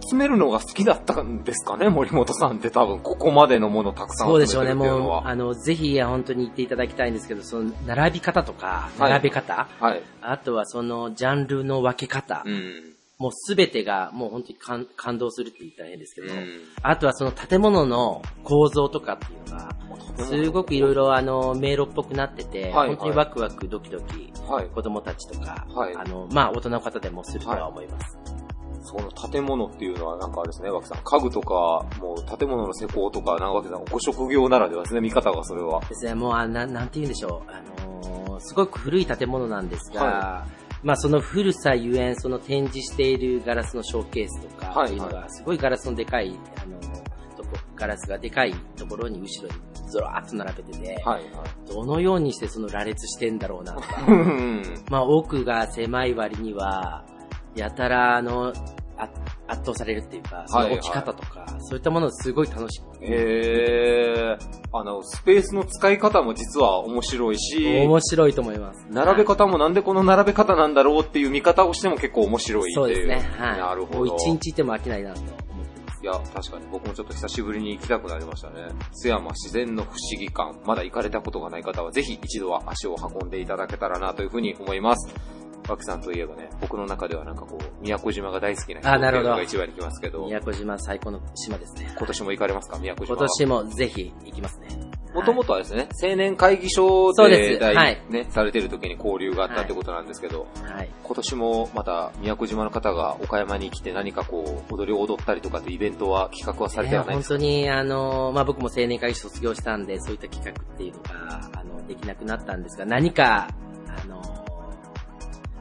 Speaker 5: 集めるのが好きだったんですかね、森本さんって多分、ここまでのものたくさん
Speaker 8: そう
Speaker 5: 集めて
Speaker 8: でしょうね、もう、
Speaker 5: るっていうのは。
Speaker 8: あの、ぜひ本当に言っていただきたいんですけど、その並び方とか、
Speaker 5: はい
Speaker 8: 並べ方、
Speaker 5: はい。
Speaker 8: あとはそのジャンルの分け方、
Speaker 5: うん。
Speaker 8: もうすべてがもう本当に感感動するって言ったら変ですけど、
Speaker 5: うん。
Speaker 8: あとはその建物の構造とかっていうのが、すごくいろいろあの、迷路っぽくなってて、
Speaker 5: はい
Speaker 8: 本当にワクワクドキドキ、
Speaker 5: はい。
Speaker 8: 子供たちとか、
Speaker 5: はい。
Speaker 8: あの、まあ大人の方でもするとは思います。
Speaker 5: その建物っていうのはなんかあれですね、脇さん。家具とか、もう建物の施工とか、なんか脇さん、ご職業ならではですね、見方がそれは。
Speaker 8: ですね、もうあな、なんて言うんでしょう、あのーすごく古い建物なんですが、
Speaker 5: は
Speaker 8: まあその古さゆえん、その展示しているガラスのショーケースとか、
Speaker 5: はい
Speaker 8: っていうのが、すごいガラスのでかい、あのとこガラスがでかいところに後ろにずらーっと並べてて、
Speaker 5: はい、はい。
Speaker 8: どのようにしてその羅列してんだろうなとか、
Speaker 5: う [laughs] ん
Speaker 8: まあ奥が狭い割には、やたらあの、あ圧倒されるっていうか、その置き方とか、そういったものすごい楽しく、
Speaker 5: へー。あの、スペースの使い方も実は面白いし、
Speaker 8: 面白いと思います。
Speaker 5: 並べ方もなんでこの並べ方なんだろうっていう見方をしても結構面白いっていう。
Speaker 8: そうですね。はい。
Speaker 5: なるほど。
Speaker 8: 一日いても飽きないなと思ってます。
Speaker 5: いや、確かに僕もちょっと久しぶりに行きたくなりましたね。津山自然の不思議館。まだ行かれたことがない方はぜひ一度は足を運んでいただけたらなというふうに思います。脇さんといえばね、僕の中ではなんかこう、宮古島が大好きな人
Speaker 8: あなるほど
Speaker 5: のが一番に来ますけど、
Speaker 8: 宮古島最高の島ですね。
Speaker 5: 今年も行かれますか？宮古島
Speaker 8: 今
Speaker 5: は。
Speaker 8: 年もぜひ行きますね。
Speaker 5: もともとはですね、青年会議所
Speaker 8: そう
Speaker 5: で
Speaker 8: です
Speaker 5: 大
Speaker 8: はい
Speaker 5: ね、されてる時に交流があったってことなんですけど、
Speaker 8: はい。
Speaker 5: 今年もまた宮古島の方が岡山に来て何かこう、踊りを踊ったりとかってイベントは企画はされてはない
Speaker 8: 本
Speaker 5: ですか、
Speaker 8: 当に、あの、まあ、僕も青年会議所卒業したんで、そういった企画っていうのが、あの、できなくなったんですが、何か、あの、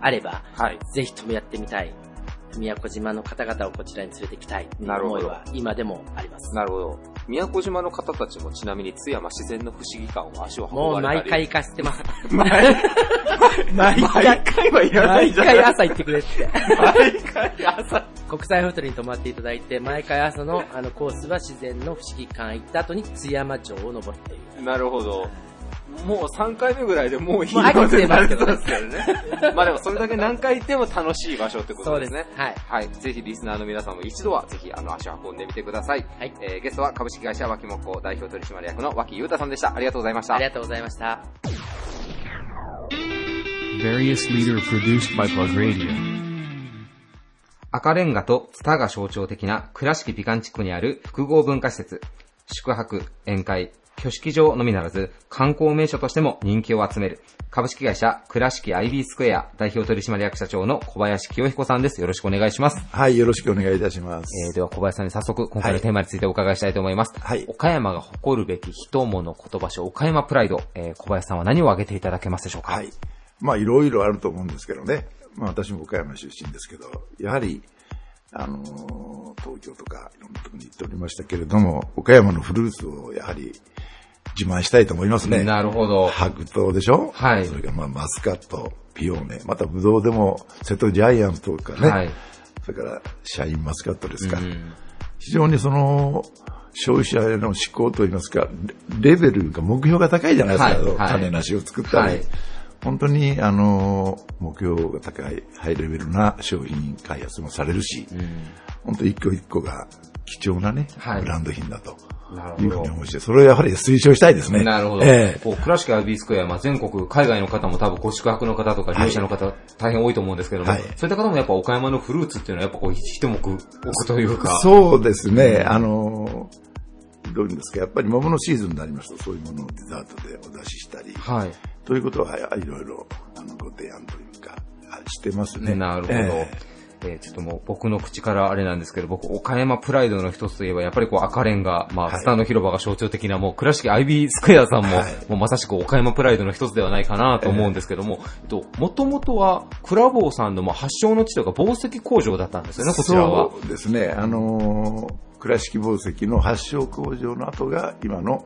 Speaker 8: あれば、
Speaker 5: はい。
Speaker 8: ぜひともやってみたい。宮古島の方々をこちらに連れてきたいっていう
Speaker 5: なるほど
Speaker 8: 思いは今でもあります。
Speaker 5: なるほど。宮古島の方たちもちなみに津山自然の不思議館を足を
Speaker 8: もう
Speaker 5: 運ばれたり。
Speaker 8: 毎回行かせてます。
Speaker 5: 毎
Speaker 8: 毎回、
Speaker 5: 回はいらない
Speaker 8: 毎
Speaker 5: じゃない
Speaker 8: 回朝行ってくれって。
Speaker 5: 毎回朝。
Speaker 8: 国際ホテルに泊まっていただいて、毎回朝のあのコースは自然の不思議館行った後に津山城を登るっていう。
Speaker 9: なるほど。もう3回目ぐらいでもういい
Speaker 8: もう飽きてますけどね
Speaker 9: そうですよね。[laughs] まあでもそれだけ何回行っても楽しい場所ってことですね。
Speaker 8: そうですはい
Speaker 9: はい。ぜひリスナーの皆さんも一度はぜひあの足を運んでみてください。
Speaker 8: はい
Speaker 9: えーゲストは株式会社脇木工代表取締役の脇裕太さんでした。ありがとうございました。
Speaker 8: ありがとうございました。
Speaker 3: Various leader produced by Plug Radio.
Speaker 5: 赤レンガとツタが象徴的な倉敷美観地区にある複合文化施設。宿泊、宴会、挙式場のみならず、観光名所としても人気を集める、株式会社倉敷 IB スクエア代表取締役社長の小林清彦さんです。よろしくお願いします。
Speaker 10: はい、よろしくお願いいたします。
Speaker 5: えー、では小林さんに早速今回のテーマについてお伺いしたいと思います。
Speaker 10: はい
Speaker 5: 岡山が誇るべき人物言葉所、岡山プライド、えー、小林さんは何を挙げていただけますでしょうか？
Speaker 10: はい。まあ、いろいろあると思うんですけどね。まあ、私も岡山出身ですけど、やはり、あのー東京とかいろんなところに行っておりましたけれども、岡山のフルーツをやはり自慢したいと思いますね。
Speaker 5: なるほど。
Speaker 10: 白桃でしょ？
Speaker 5: はい
Speaker 10: それからまあマスカット、ピオーネ、またブドウでも瀬戸ジャイアントとかね。
Speaker 5: はい。
Speaker 10: それからシャインマスカットですか。
Speaker 5: うん
Speaker 10: 非常にその、消費者への思考といいますか、レレベルが、目標が高いじゃないですか。
Speaker 5: はいはい
Speaker 10: 種なしを作ったり。
Speaker 5: はい
Speaker 10: 本当に、あの、目標が高い、ハイレベルな商品開発もされるし、本当一個一個が貴重なね、
Speaker 5: はい
Speaker 10: ブランド品だと
Speaker 5: なるほど
Speaker 10: いうふうに。思いして、それをやはり推奨したいですね。
Speaker 5: なるほど。
Speaker 10: ええ
Speaker 5: こう、倉敷 IB スクエア、まあ、全国、海外の方も多分ご宿泊の方とか利用者の方、大変多いと思うんですけども、
Speaker 10: はい
Speaker 5: そういった方もやっぱ岡山のフルーツっていうのはやっぱこう、一目置くというか。
Speaker 10: そうですね、あの、どういうんですか、やっぱり桃のシーズンになりますと、そういうものをデザートでお出ししたり、
Speaker 5: はい。
Speaker 10: ということは、いろいろ、あの、ご提案というか、あしてますね。
Speaker 5: なるほど。
Speaker 10: え
Speaker 5: えーちょっともう僕の口からあれなんですけど、僕、岡山プライドの一つといえば、やっぱりこう赤レンガ、まあ、
Speaker 10: はい
Speaker 5: スターの広場が象徴的な、もう、倉敷 IB スクエアさんも、
Speaker 10: はい
Speaker 5: もうまさしく岡山プライドの一つではないかなと思うんですけども、えっと、もともとは、クラボーさんのまあ発祥の地とか、紡績工場だったんですよね、こちらは。
Speaker 10: そうですね、あのー倉敷紡績の発祥工場の後が、今の、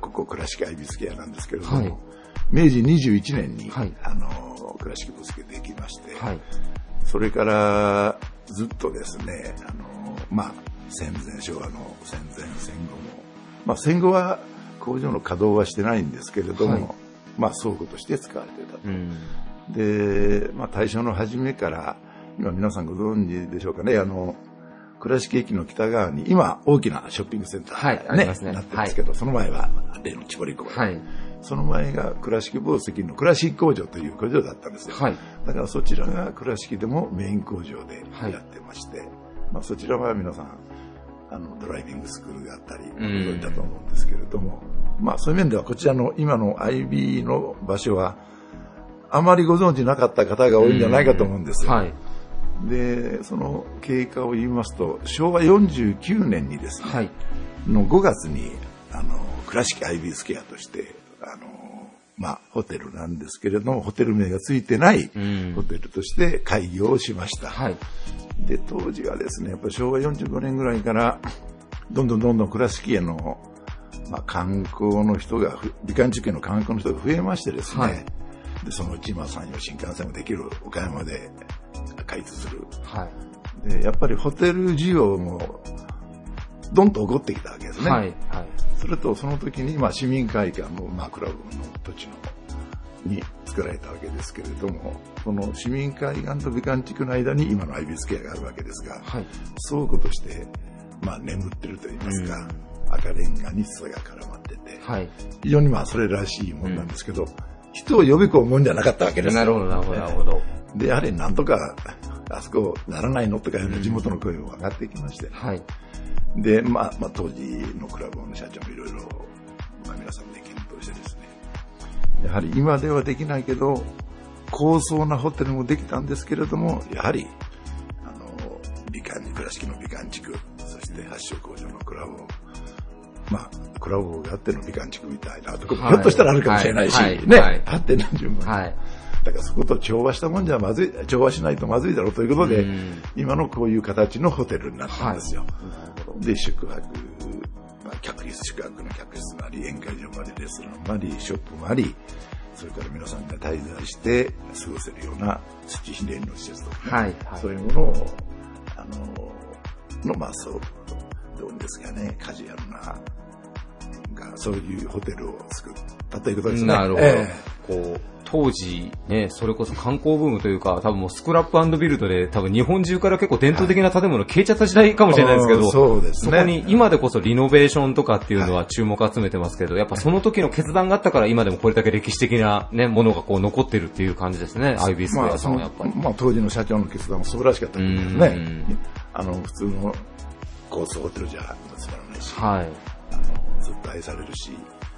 Speaker 10: ここ倉敷アイビスケアなんですけれども、
Speaker 5: はい
Speaker 10: 明治21年に、
Speaker 5: はい
Speaker 10: あのー倉敷紡績できまして、
Speaker 5: はい。
Speaker 10: それからずっとですね、あの、まあ、戦前、昭和の戦前、戦後も、まあ、戦後は工場の稼働はしてないんですけれども、
Speaker 5: はい
Speaker 10: まあ、倉庫として使われてたと。
Speaker 5: うん。
Speaker 10: で、まあ、大正の初めから、今皆さんご存知でしょうかね、あの、倉敷駅の北側に、今、大きなショッピングセンター、
Speaker 5: はいありますね
Speaker 10: なってますけど、その前は、例の千堀工場。
Speaker 5: はい。
Speaker 10: その前が倉敷紡績の倉敷工場という工場だったんですよ。
Speaker 5: はい。
Speaker 10: だからそちらが倉敷でもメイン工場で
Speaker 5: はい
Speaker 10: やってまして、まあそちらは皆さん、あの、ドライビングスクールがあったり、
Speaker 5: ん
Speaker 10: そういったと思うんですけれども、まあそういう面ではこちらの今の IB の場所は、あまりご存知なかった方が多いんじゃないかと思うんですよ。
Speaker 5: はい。
Speaker 10: で、その経過を言いますと、昭和49年にですね、
Speaker 5: はい。
Speaker 10: の5月に、あの、倉敷 IB スケアとして、まあ、ホテルなんですけれども、ホテル名がついてない
Speaker 5: うん
Speaker 10: ホテルとして開業をしました。
Speaker 5: はい。
Speaker 10: で、当時はですね、やっぱり昭和45年ぐらいから、どんどんどんどん倉敷への、まあ、観光の人がふ、美観地区への観光の人が増えましてですね、
Speaker 5: はい
Speaker 10: で、そのうち、まあ、山陽新幹線もできる岡山で開通する。
Speaker 5: はい。
Speaker 10: で、やっぱりホテル需要も、どんと起こってきたわけですね。
Speaker 5: はい。はい。
Speaker 10: それとその時に、まあ、市民会館も、まあ、クラブの土地のに作られたわけですけれども、この市民会館と美観地区の間に今のアイビスケアがあるわけですが、
Speaker 5: はい。
Speaker 10: 倉庫として、まあ、眠ってると言いますか、赤レンガに砂が絡まってて、
Speaker 5: はい。
Speaker 10: 非常にまあ、それらしいもんなんですけど、人を呼び込むもんじゃなかったわけです。
Speaker 5: なるほど、なるほど、なるほど。
Speaker 10: で、やはりなんとか、あそこならないのとかいう地元の声も上がってきまして、
Speaker 5: はい。
Speaker 10: で、まあ、まあ、当時のクラブの社長もいろいろ、まあ、皆さんで検討してですね、やはり今ではできないけど、高層なホテルもできたんですけれども、やはり、あの、美観に、倉敷の美観地区、そして発祥工場のクラブを、まあ、クラブがあっての美観地区みたいなところも、
Speaker 5: はい
Speaker 10: ひょっとしたらあるかもしれないし、
Speaker 5: はい。はい。
Speaker 10: ね、
Speaker 5: はい。
Speaker 10: あって何十も。
Speaker 5: はい。
Speaker 10: だからそこと調和したもんじゃまずい、調和しないとまずいだろうということで
Speaker 5: うん、
Speaker 10: 今のこういう形のホテルになったんですよ。で、宿泊、まあ、客室、宿泊の客室もあり、宴会場もあり、レストランもあり、ショップもあり、それから皆さんが滞在して過ごせるような土ひねりの施設とか、
Speaker 5: はい。はい。
Speaker 10: そういうものを、ああの、の、まあそう、どうですかね、カジュアルな、がそういうホテルを作ったということですね。
Speaker 5: なるほど。
Speaker 10: え
Speaker 5: こう、当時ね、それこそ観光ブームというか、多分もうスクラップビルドで多分日本中から結構伝統的な建物消えちゃった時代かもしれないですけど、
Speaker 10: うんそうですね
Speaker 5: そこに今でこそリノベーションとかっていうのは注目を集めてますけど、やっぱその時の決断があったから今でもこれだけ歴史的なね、ものがこう残ってるっていう感じですね、アイビースクエアさんはやっぱり。
Speaker 10: まあ、当時の社長の決断も素晴らしかったと思いますね。あの、普通の高層ホテルじゃつまらないし、
Speaker 5: はい。
Speaker 10: あのずっと愛されるし、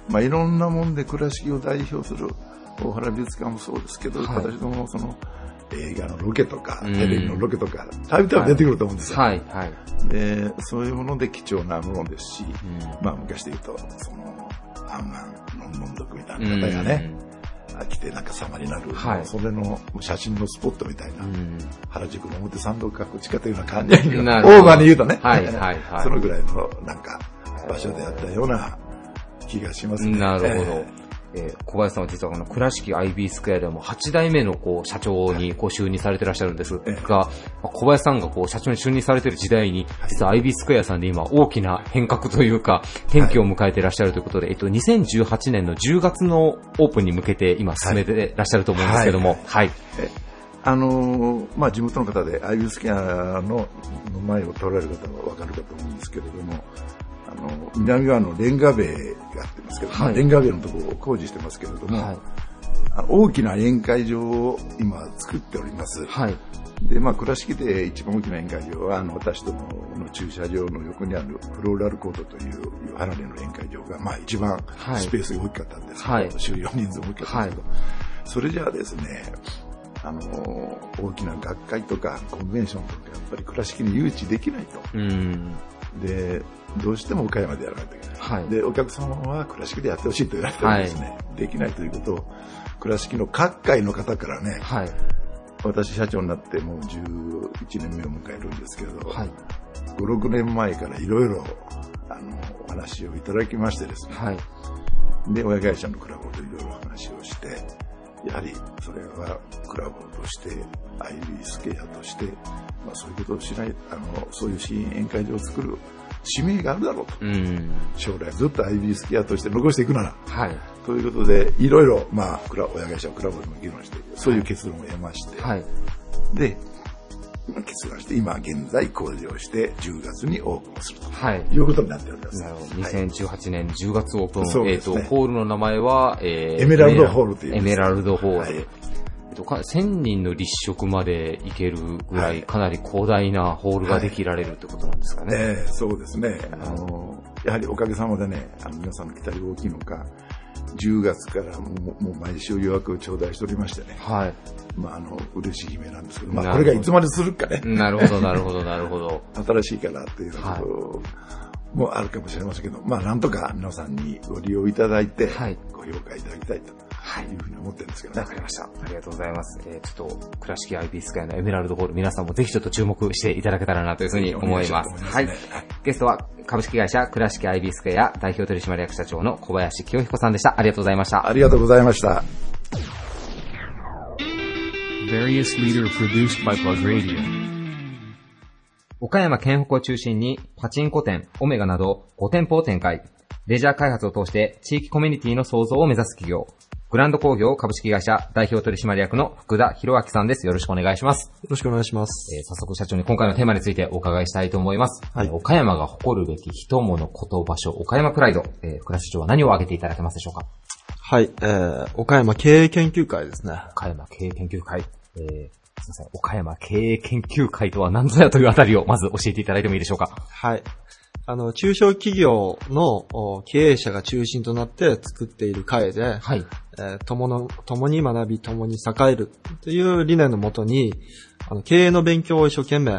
Speaker 10: まあ、いろんなもんで倉敷を代表する大原美術館もそうですけど、
Speaker 5: はい。
Speaker 10: 私どもその映画のロケとか、
Speaker 5: うん。
Speaker 10: テレビのロケとか、たびたび出てくると思うんですよ。
Speaker 5: はい、はい。
Speaker 10: で、そういうもので貴重なものですし、まあ昔で言うと、その、アンアン、のんのん読みたいな方がね、あ来てなんか様になる、
Speaker 5: はい。
Speaker 10: それの写真のスポットみたいな、原宿の表参道角地下というような感じ。オーバーに言うとね、
Speaker 5: はいはいはい。[laughs]
Speaker 10: そのぐらいのなんか場所であったような気がしますね。
Speaker 5: なるほど。
Speaker 10: え
Speaker 5: えー小林さんは実はこの倉敷 IB スクエアでも8代目のこう社長にこう就任されてらっしゃるんですが、まあ小林さんがこう社長に就任されてる時代に、実は IB スクエアさんで今大きな変革というか、転機を迎えてらっしゃるということで、えっと、2018年の10月のオープンに向けて今進めてらっしゃると思うんですけども、はい。
Speaker 10: えあのーまあ、地元の方で、アイビスキャのの前を通られる方はわかるかと思うんですけれども、あの、南側のレンガ塀があってますけど、まあ
Speaker 5: はい
Speaker 10: レンガ塀のところを工事してますけれども、あ大きな宴会場を今作っております。
Speaker 5: はい。
Speaker 10: で、まあ、倉敷で一番大きな宴会場は、あの、私どもの駐車場の横にあるフローラルコートという、離れの宴会場が、まあ、一番
Speaker 5: はい
Speaker 10: スペースが大きかったんですけど、
Speaker 5: はい
Speaker 10: 収容人数も大きかったんですけど、それじゃあですね、あの、大きな学会とかコンベンションとか、やっぱり倉敷に誘致できないと。
Speaker 5: うん。
Speaker 10: で、どうしても岡山でやらないといけない。
Speaker 5: はい。
Speaker 10: で、お客様は倉敷でやってほしいと言われてるんですね。できないということを、倉敷の各界の方からね、
Speaker 5: はい。
Speaker 10: 私社長になってもう11年目を迎えるんですけれど、
Speaker 5: はい。
Speaker 10: 5、6年前からいろいろ、あの、お話をいただきましてですね、
Speaker 5: はい。
Speaker 10: で、親会社のクラブといろいろ話をして、やはりそれはクラブとして、アイビースケアとして、まあそういうことをしない、あの、そういう支援宴会場を作る使命があるだろうと。
Speaker 5: うん。
Speaker 10: 将来ずっとアイビースケアとして残していくなら、
Speaker 5: はい。
Speaker 10: ということで、いろいろ、まあ、クラ親会社はクラブでも議論して、そういう結論を得まして、
Speaker 5: はい。
Speaker 10: で、今結論して、今現在工事をして、10月にオープンすると
Speaker 5: はい。
Speaker 10: いうことになっております。
Speaker 5: なるほど。2018年10月オープン。えっ、
Speaker 10: そうですね
Speaker 5: と、ホールの名前は、え
Speaker 10: エメラルドホールという
Speaker 5: エメラルドホール。
Speaker 10: はい
Speaker 5: と、か1000人の立食まで行けるぐらい、かなり広大なホールができられるってことなんですかね。
Speaker 10: ええそうですね。あの、やはりおかげさまでね、あの皆さんの期待が大きいのか、10月からもうもう毎週予約を頂戴しておりましてね、
Speaker 5: はい。
Speaker 10: まあ、あの、嬉しい悲鳴なんですけど、まあ、これがいつまでするかね、
Speaker 5: なるほど、なるほど、なるほど。[laughs]
Speaker 10: 新しいからっていうところもあるかもしれませんけど、まあ、なんとか皆さんにご利用いただいて、
Speaker 5: はい
Speaker 10: ご評価いただきたいというふうに思ってるんですけどね。
Speaker 5: わかりました。ありがとうございます。えー、ちょっと、倉敷 IB スクエアのエメラルドホール、皆さんもぜひちょっと注目していただけたらなというふうに思います。はい。ゲストは、株式会社倉敷 IB スクエア代表取締役社長の小林清彦さんでした。ありがとうございました。
Speaker 10: ありがとうございました。
Speaker 5: 岡山県北を中心にパチンコ店、オメガなど5店舗を展開。レジャー開発を通して地域コミュニティの創造を目指す企業。グランド工業株式会社代表取締役の福田博明さんです。よろしくお願いします。
Speaker 11: よろしくお願いします。
Speaker 5: えー早速社長に今回のテーマについてお伺いしたいと思います。
Speaker 11: はい
Speaker 5: えー岡山が誇るべき人物こと場所、岡山プライド。えー福田社長は何を挙げていただけますでしょうか？
Speaker 11: はい、えー、岡山経営研究会ですね。
Speaker 5: 岡山経営研究会。えー、すいません。岡山経営研究会とは何ぞやというあたりをまず教えていただいてもいいでしょうか？
Speaker 11: はい。あの、中小企業のお経営者が中心となって作っている会で、
Speaker 5: はい。
Speaker 11: えー共の、共に学び、共に栄えるという理念のもとに、あの、経営の勉強を一生懸命、え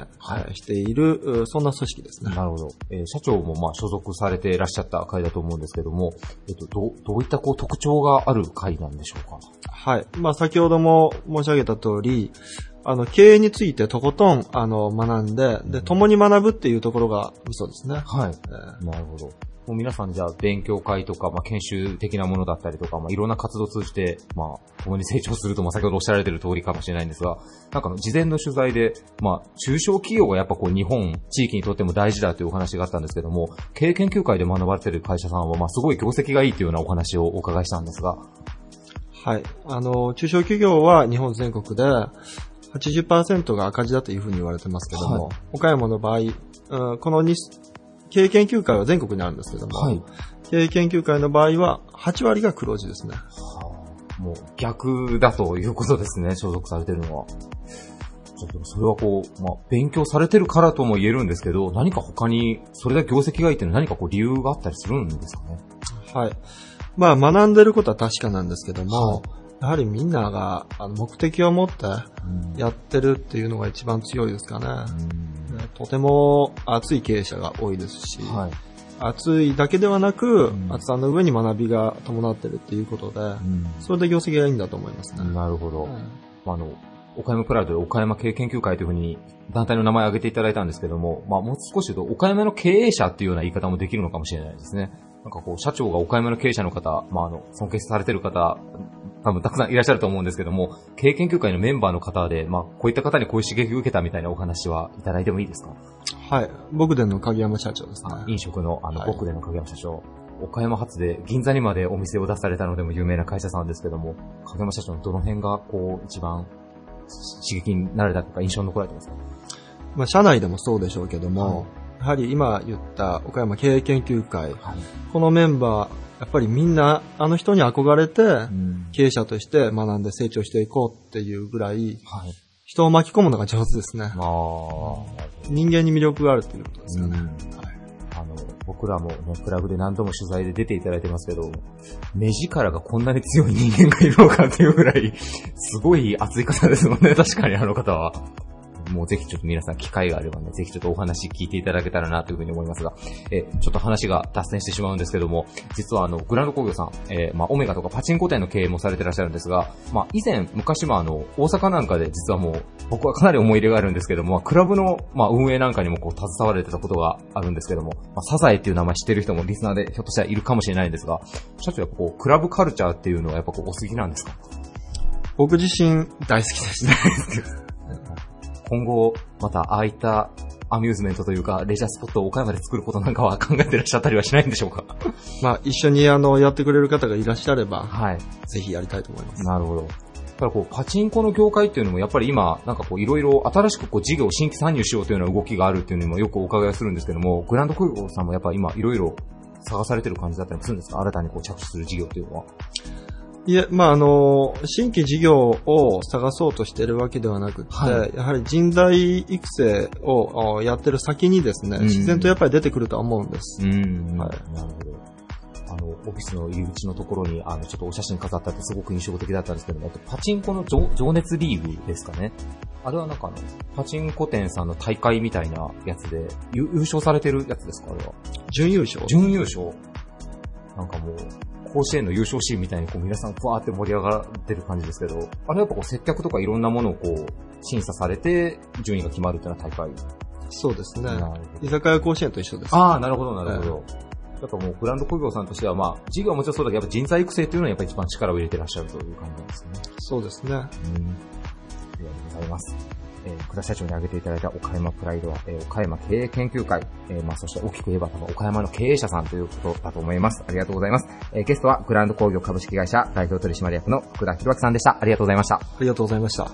Speaker 11: ーしている、うそんな組織ですね。
Speaker 5: なるほど。えー社長もまあ所属されていらっしゃった会だと思うんですけども、えっと、どう、どういったこう特徴がある会なんでしょうか？
Speaker 11: はい。まあ、先ほども申し上げた通り、あの、経営についてとことん、あの、学んで、で、共に学ぶっていうところがミソですね。
Speaker 5: はい。
Speaker 11: えー
Speaker 5: なるほど。もう皆さんじゃあ勉強会とか、まあ、研修的なものだったりとか、まあ、いろんな活動を通じて、まあ、共に成長すると、まあ、先ほどおっしゃられてる通りかもしれないんですが、なんか事前の取材で、まあ、中小企業がやっぱこう日本、地域にとっても大事だというお話があったんですけども、経営研究会で学ばれてる会社さんは、まあ、すごい業績がいいというようなお話をお伺いしたんですが、
Speaker 11: はい。あの、中小企業は日本全国で80%が赤字だというふうに言われてますけども、
Speaker 5: はい
Speaker 11: 岡山の場合、うんこのに経営研究会は全国にあるんですけども、
Speaker 5: はい
Speaker 11: 経営研究会の場合は8割が黒字ですね。
Speaker 5: もう逆だということですね、所属されてるのは。ちょっとそれはこう、まあ、勉強されてるからとも言えるんですけど、何か他に、それだけ業績がいいっていうのは何かこう理由があったりするんですかね？
Speaker 11: はい。まあ、学んでることは確かなんですけども、やはりみんながあの目的を持ってやってるっていうのが一番強いですかね。ねとても熱い経営者が多いですし、
Speaker 5: はい。
Speaker 11: 熱いだけではなく、熱さの上に学びが伴ってるっていうことで、それで業績がいいんだと思いますね。
Speaker 5: なるほど。まああの、岡山プライドで岡山経営研究会というふうに団体の名前を挙げていただいたんですけども、まあもう少し言うと岡山の経営者っていうような言い方もできるのかもしれないですね。なんかこう、社長が岡山の経営者の方、まああの、尊敬されてる方、多分たくさんいらっしゃると思うんですけども、経営研究会のメンバーの方で、まあこういった方にこういう刺激を受けたみたいなお話はいただいてもいいですか？
Speaker 11: はい。僕での鍵山社長ですね。
Speaker 5: 飲食のあの、
Speaker 11: はい
Speaker 5: 僕での影山社長。岡山発で銀座にまでお店を出されたのでも有名な会社さんですけども、影山社長のどの辺がこう一番刺激になられたとか印象に残られてますか？
Speaker 11: まあ、社内でもそうでしょうけども、やはり今言った岡山経営研究会、このメンバー、やっぱりみんなあの人に憧れて、経営者として学んで成長していこうっていうぐらい、人を巻き込むのが上手ですね。人間に魅力があるっていうことですかね。
Speaker 5: あの、僕らもね、プラグで何度も取材で出ていただいてますけど、目力がこんなに強い人間がいるのかっていうぐらい、すごい熱い方ですもんね、確かにあの方は。もうぜひちょっと皆さん機会があればね、ぜひちょっとお話聞いていただけたらなというふうに思いますが、えちょっと話が脱線してしまうんですけども、実はあの、グランド工業さん、えーまあ、オメガとかパチンコ店の経営もされてらっしゃるんですが、まあ、以前、昔もあの、大阪なんかで実はもう、僕はかなり思い入れがあるんですけどもま、クラブの、まあ、運営なんかにもこう、携われてたことがあるんですけども、まあ、サザエっていう名前知ってる人もリスナーでひょっとしたらいるかもしれないんですが、社長やっぱこう、クラブカルチャーっていうのはやっぱこう、お好きなんですか？
Speaker 11: 僕自身大好きですね。
Speaker 5: 今後、またああいったアミューズメントというか、レジャースポットを岡山で作ることなんかは考えてらっしゃったりはしないんでしょうか？[laughs]
Speaker 11: まあ、一緒にあの、やってくれる方がいらっしゃれば、
Speaker 5: はい。
Speaker 11: ぜひやりたいと思います。
Speaker 5: なるほど。だからこう、パチンコの業界っていうのもやっぱり今、なんかこう、いろいろ新しくこう、事業を新規参入しようというような動きがあるっていうのもよくお伺いするんですけども、グランド空港さんもやっぱ今、いろいろ探されてる感じだったりもするんですか？新たにこう、着手する事業っていうのは。
Speaker 11: いえ、まあ、あの、新規事業を探そうとしているわけではなくて、
Speaker 5: はい
Speaker 11: やはり人材育成をあやってる先にですね、
Speaker 5: うん
Speaker 11: 自然とやっぱり出てくるとは思うんです。
Speaker 5: うん。
Speaker 11: はい。
Speaker 5: なるほど。あの、オフィスの入り口のところに、あの、ちょっとお写真飾ってあってすごく印象的だったんですけども、あとパチンコの情情熱リーグですかね。あれはなんかあの、パチンコ店さんの大会みたいなやつで、ゆ優勝されてるやつですか？あれは。
Speaker 11: 準優勝？
Speaker 5: 準優勝なんかもう、甲子園の優勝シーンみたいにこう皆さんふわーって盛り上がってる感じですけど、あれやっぱこう接客とかいろんなものをこう、審査されて、順位が決まるっていうのは大会。
Speaker 11: そうですね。居酒屋甲子園と一緒です。
Speaker 5: ああ、なるほど、なるほど。やっぱもう、ブランド工業さんとしては、まあ、事業はもちろんそうだけど、やっぱ人材育成というのはやっぱ一番力を入れてらっしゃるという感じなんですね。
Speaker 11: そうですね。
Speaker 5: うん。ありがとうございます。えー、倉社長に挙げていただいた岡山プライドは、えー岡山経営研究会、えーまあ、そして大きく言えば多分岡山の経営者さんということだと思います。ありがとうございます。えーゲストはグランド工業株式会社代表取締役の福田博明さんでした。ありがとうございました。
Speaker 11: ありがとうございました。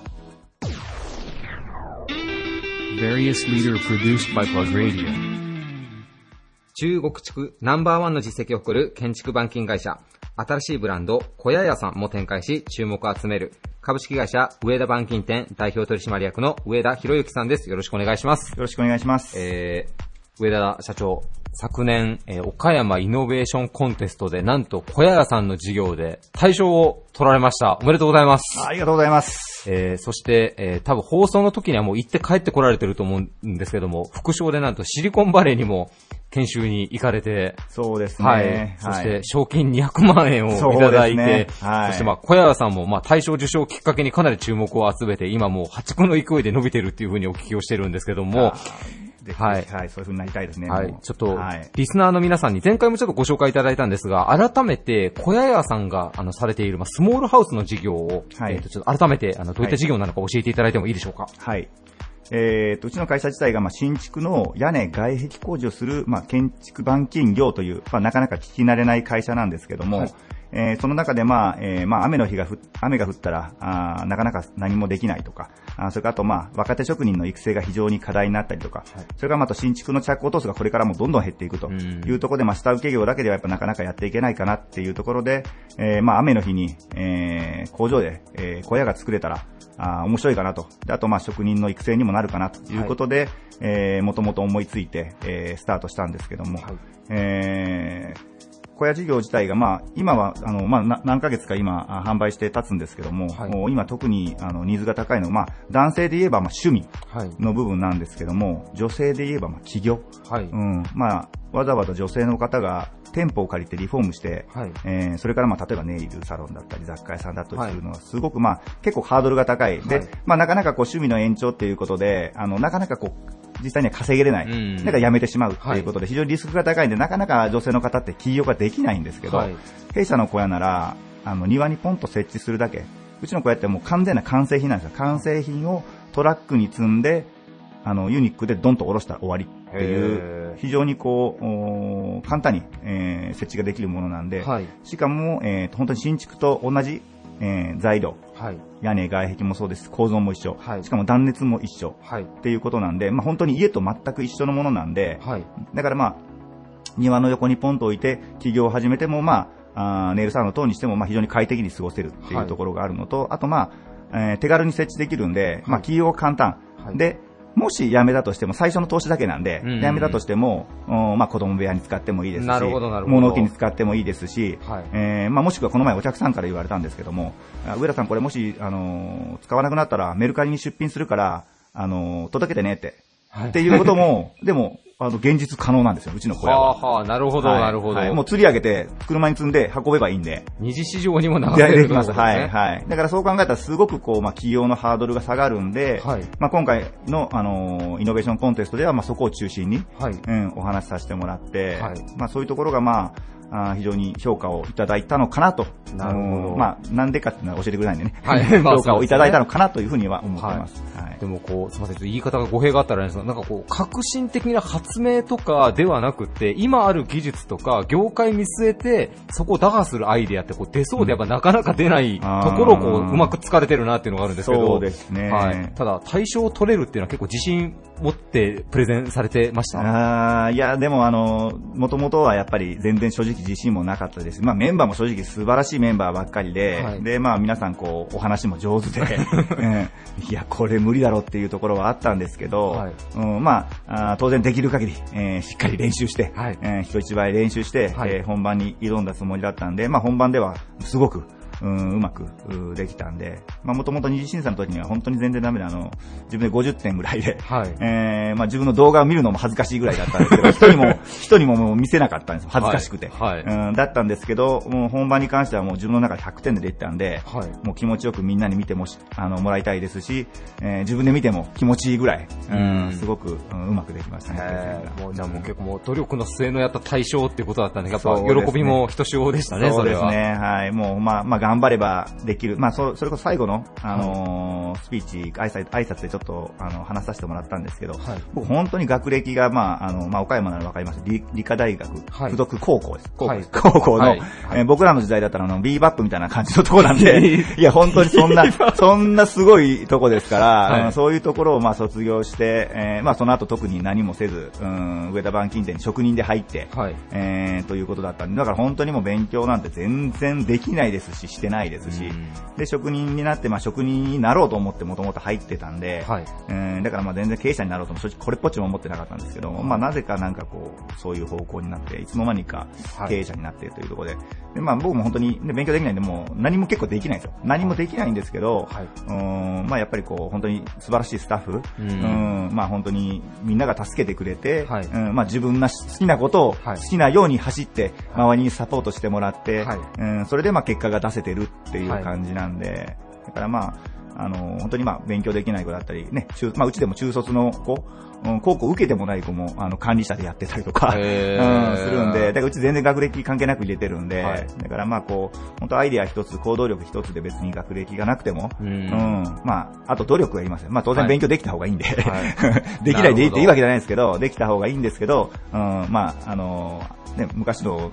Speaker 9: 中国地区ナンバーワンの実績を誇る建築板金会社、新しいブランド、小屋屋さんも展開し、注目を集める、株式会社、上田板金店代表取締役の上田博之さんです。よろしくお願いします。
Speaker 1: よろしくお願いします。
Speaker 5: えー、上田社長、昨年、えー岡山イノベーションコンテストで、なんと小屋さんの事業で大賞を取られました。おめでとうございます。
Speaker 1: ありがとうございます。
Speaker 5: えー、そして、えー、多分放送の時にはもう行って帰ってこられてると思うんですけども、副賞でなんとシリコンバレーにも研修に行かれて、
Speaker 1: そうですね。
Speaker 5: はい。そして、賞金200万円をいただいて、
Speaker 1: ね。はい。
Speaker 5: そしてまあ、小屋さんもまあ、大賞受賞をきっかけにかなり注目を集めて、今もう破竹の勢いで伸びてるっていうふうにお聞きをしてるんですけども、
Speaker 12: ぜひ、
Speaker 5: は
Speaker 12: はい。い、そういう風になりたいですね。
Speaker 5: はい。ちょっと
Speaker 12: はい、
Speaker 5: リスナーの皆さんに前回もちょっとご紹介いただいたんですが、改めて、小屋屋さんが、あの、されている、まあ、スモールハウスの事業を、
Speaker 12: はい。
Speaker 5: えっ、と、ちょっと改めて、あの、どういった事業なのか教えていただいてもいいでしょうか？
Speaker 12: はい。えー、とうちの会社自体が、まあ、新築の屋根、外壁工事をする、まあ、建築板金業という、まあ、なかなか聞き慣れない会社なんですけども、
Speaker 5: はい。
Speaker 12: えーその中で、まあえーまあ、雨の日がふ雨が降ったらあーなかなか何もできないとか、あーそれからあと、まあ、若手職人の育成が非常に課題になったりとか、それからまた新築の着工頭数がこれからもどんどん減っていくというところで、まあ、下請け業だけではやっぱなかなかやっていけないかなっていうところで、えーまあ、雨の日に、えー工場で、えー小屋が作れたら、あー面白いかなと。であと、まあ、職人の育成にもなるかなということで、えーもともと思いついて、えースタートしたんですけども、えー小屋事業自体が、まあ、今は、あの、まあ、な何ヶ月か今、あ販売して立つんですけども、もう今特に、あの、ニーズが高いのは、まあ、男性で言えば、まあ、趣味の部分なんですけども、女性で言えば、まあ、起業。うん。まあ、わざわざ女性の方が、店舗を借りてリフォームして、えーそれからまあ例えばネイルサロンだったり雑貨屋さんだったりするのはすごくまあ結構ハードルが高い。で、まあなかなかこう趣味の延長っていうことで、あの、なかなかこう、実際には稼げれない。
Speaker 5: うん
Speaker 12: だから辞めてしまうっていうことで、非常にリスクが高いんで、なかなか女性の方って起業ができないんですけど、
Speaker 5: はい
Speaker 12: 弊社の小屋なら、あの、庭にポンと設置するだけ。うちの小屋ってもう完全な完成品なんですよ。完成品をトラックに積んで、あの、ユニックでドンと下ろしたら終わりっていう、非常にこう、簡単に、えー設置ができるものなんで、しかも、えーと本当に新築と同じ、えー材料、屋根、外壁もそうです、構造も一緒、しかも断熱も一緒、っていうことなんで、まあ、本当に家と全く一緒のものなんで、だからまあ、庭の横にポンと置いて起業を始めても、まあ、あーネイルサロンの等にしても、まあ、非常に快適に過ごせるっていうところがあるのと、あとまあ、えー手軽に設置できるんで、まあ、起業は簡単。で、もし辞めたとしても、最初の投資だけなんで、
Speaker 5: うん
Speaker 12: 辞めたとしても、うんまあ、子供部屋に使ってもいいですし、物置に使ってもいいですし、えーまあ、もしくはこの前お客さんから言われたんですけども、あ上田さんこれもし、あのー使わなくなったらメルカリに出品するから、あのー届けてねって。っていうことも、[laughs] でも、あの、現実可能なんですよ、うちの小屋は。
Speaker 5: はあはあ、なるほど、
Speaker 12: はい
Speaker 5: なるほど。
Speaker 12: はいもう釣り上げて、車に積んで運べばいいんで。
Speaker 5: 二次市場にも流
Speaker 12: で
Speaker 5: せる
Speaker 12: できます。は
Speaker 5: とい
Speaker 12: はい。だからそう考えたらすごくこう、まあ、企業のハードルが下がるんで、まあ、今回の、あのーイノベーションコンテストでは、まあ、そこを中心に、うん、お話しさせてもらって、まあ、そういうところが、まあ、あー非常に評価をいただいたのかなと。
Speaker 5: なるほど
Speaker 12: うんまあ、なんでかっていうのは教えてくれないんでね。
Speaker 5: はいまあ [laughs]
Speaker 12: 評価をいただいたのかなというふうには思ってます。
Speaker 5: はいでもこう、すみません、言い方が語弊があったらあれですが、なんかこう、革新的な発明とかではなくて、今ある技術とか、業界見据えて、そこを打破するアイデアってこう出そうでやっぱなかなか出ないところをこう、うまく疲れてるなっていうのがあるんですけど。
Speaker 12: そうですね
Speaker 5: はい。ただ、対象を取れるっていうのは結構自信持ってプレゼンされてました？
Speaker 12: あーいや、でもあの、もともとはやっぱり全然正直自信もなかったです。まあメンバーも正直素晴らしいメンバーばっかりで、
Speaker 5: はい。
Speaker 12: で、まあ皆さんこう、お話も上手で、[laughs] うん。いや、これ無理だろうっていうところはあったんですけど、うん、まあ当然できる限り、えーしっかり練習して、えー人一倍練習して、えー本番に挑んだつもりだったんで、まあ本番ではすごく、うん、うまくうできたんで、まあもともと二次審査の時には本当に全然ダメで、あの、自分で50点ぐらいで、えーまあ自分の動画を見るのも恥ずかしいぐらいだったんですけど、[laughs] 人にも、人にももう見せなかったんです恥ずかしくて、
Speaker 5: はい。はい。
Speaker 12: うん。だったんですけど、もう本番に関してはもう自分の中で100点で出てたんで、もう気持ちよくみんなに見てもしあのもらいたいですし、えー自分で見ても気持ちいいぐらい、うん
Speaker 5: うん。
Speaker 12: すごく、うんうまくできましたね。
Speaker 5: もうじゃあもう結構もう努力の末のやった対象っていうことだったんで、やっぱ喜びもひとしおでしたね、
Speaker 12: そ
Speaker 5: そうれは。
Speaker 12: ですね。はい。もう、まあ、まあ、頑張ればできる。まあ、そそれこそ最後の、あのースピーチ、挨拶、挨拶でちょっと、あの、話させてもらったんですけど、僕本当に学歴が、まあ、あの、まあ、岡山ならわかります。理理科大学、付属高校です。高校です。高校の、
Speaker 5: はい。
Speaker 12: えー僕らの時代だったら、あの、ビーバップみたいな感じのところなんで、い。[laughs] や、本当にそんな、そんなすごいとこですから、そういうところを、まあ、卒業して、えーまあ、その後特に何もせず、うん、上田板金店に職人で入って、えーということだったんで、だから本当にもう勉強なんて全然できないですし、してないですし、で、職人になって、まあ、職人になろうと思ってもともと入ってたんで、えーだからまあ全然経営者になろうとも正直これっぽっちも思ってなかったんですけど、まあ、なぜかなんかこう、そういう方向になって、いつの間にか経営者になっているというところで、で、まあ僕も本当に、ね、勉強できないんで、もう何も結構できないんですよ。何もできないんですけど、うん、まあやっぱりこう、本当に素晴らしいスタッフ、
Speaker 5: うん。
Speaker 12: うんまあ本当にみんなが助けてくれて、うんまあ自分の好きなことを好きなように走って、周りにサポートしてもらって、うん、それでまあ結果が出せてるっていう感じなんで、だからまあ、あの、本当にまあ、勉強できない子だったり、ね、中、まあ、うちでも中卒の子、うん、高校受けてもない子も、あの、管理者でやってたりとか、[laughs] うん、するんで、だからうち全然学歴関係なく入れてるんで、はい、だからまあこう、本当アイデア一つ、行動力一つで別に学歴がなくても、うん、うん、まあ、あと努力がいりますまあ当然勉強できた方がいいんで、はい、[laughs] できないでいいっていいわけじゃないですけど、できた方がいいんですけど、うん、まあ、あの、ね、昔の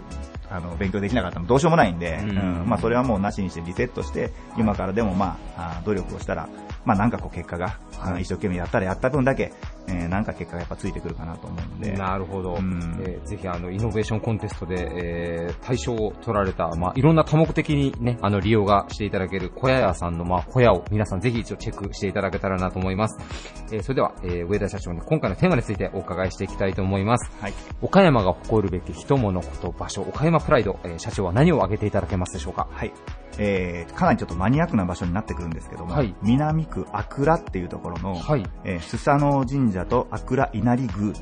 Speaker 12: あの、勉強できなかったのどうしようもないんで、うん、うん、まあそれはもうなしにしてリセットして、今からでもまあ、努力をしたら、まあなんかこう結果が、はい、一生懸命やったらやった分だけ、えー、なんか結果がやっぱついてくるかなと思うんで。
Speaker 5: なるほど。うん、えー、ぜひあの、イノベーションコンテストで、えー、対象を取られた、まあいろんな多目的にね、あの、利用がしていただける小屋屋さんの、まあ小屋を皆さんぜひ一応チェックしていただけたらなと思います。えー、それでは、えー、上田社長に今回のテーマについてお伺いしていきたいと思います。はい。岡山が誇るべき人物こと場所、岡山プライド、えー、社長は何を挙げていただけますでしょうか？
Speaker 12: はい。えー、かなりちょっとマニアックな場所になってくるんですけども、はい、南区阿倉っていうところの、はい、えー、スサノ神社と阿倉稲荷宮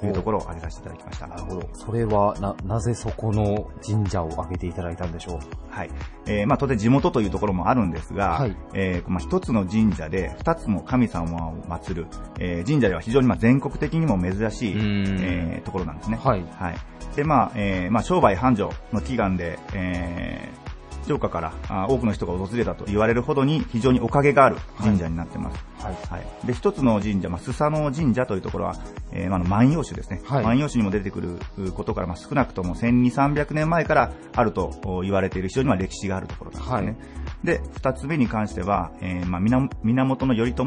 Speaker 12: というところを挙げさせていただきました。
Speaker 5: なるほど。それは、な、なぜそこの神社を挙げていただいたんでしょう？
Speaker 12: はい。えー、まあ当然地元というところもあるんですが、はい、えー、まあ一つの神社で二つの神様を祀る、えー、神社では非常にまあ全国的にも珍しい、えー、ところなんですね。はい。はい。で、まあ、えー、まあ商売繁盛の祈願で、えー、静岡からあ多くの人が訪れたと言われるほどに非常におかげがある神社になってます。はい。はい、で、一つの神社、まあ、スサノ神社というところは、えー、まあ、万葉集ですね。はい、万葉集にも出てくることから、まあ、少なくとも1200、300年前からあると言われている非常にまあ歴史があるところなんですね。はい、で、二つ目に関しては、えー、まあ、源頼朝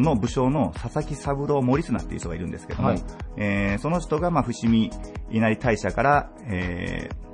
Speaker 12: の武将の佐々木三郎森綱っていう人がいるんですけども、はい、えー、その人が、まあ、伏見稲荷大社から、えー、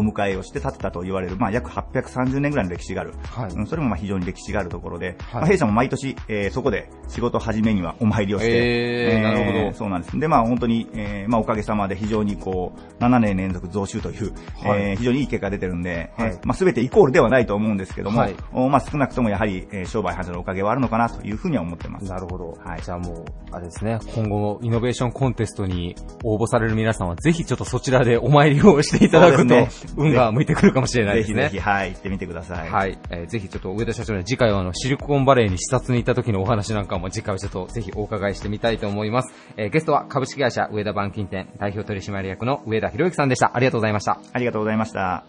Speaker 12: お迎えをして建てたと言われる、まあ、約830年ぐらいの歴史がある、はい、それもまあ非常に歴史があるところで、はい、まあ、弊社も毎年、えー、そこで仕事始めにはお参りをして、
Speaker 5: えー、なるほど。
Speaker 12: そうなんです。で、まあ、本当に、えーまあ、おかげさまで非常にこう7年連続増収という、はい、えー、非常にいい結果が出てるんで、はい、まあ、全てイコールではないと思うんですけども、はい、まあ、少なくともやはり、えー、商売繁盛のおかげはあるのかなというふうには思ってます。
Speaker 5: なるほど。はい、じゃあもう、あれですね、今後、イノベーションコンテストに応募される皆さんは、ぜひちょっとそちらでお参りをしていただくと、ね、運が向いてくるかもしれないですね。
Speaker 12: ぜひぜひ、はい、行ってみてください。
Speaker 5: はい。えー、ぜひちょっと上田社長に次回はあの、シリコンバレーに視察に行った時のお話なんかも次回はちょっとぜひお伺いしてみたいと思います。えー、ゲストは株式会社上田板金店代表取締役の上田博之さんでした。ありがとうございました。
Speaker 12: ありがとうございました。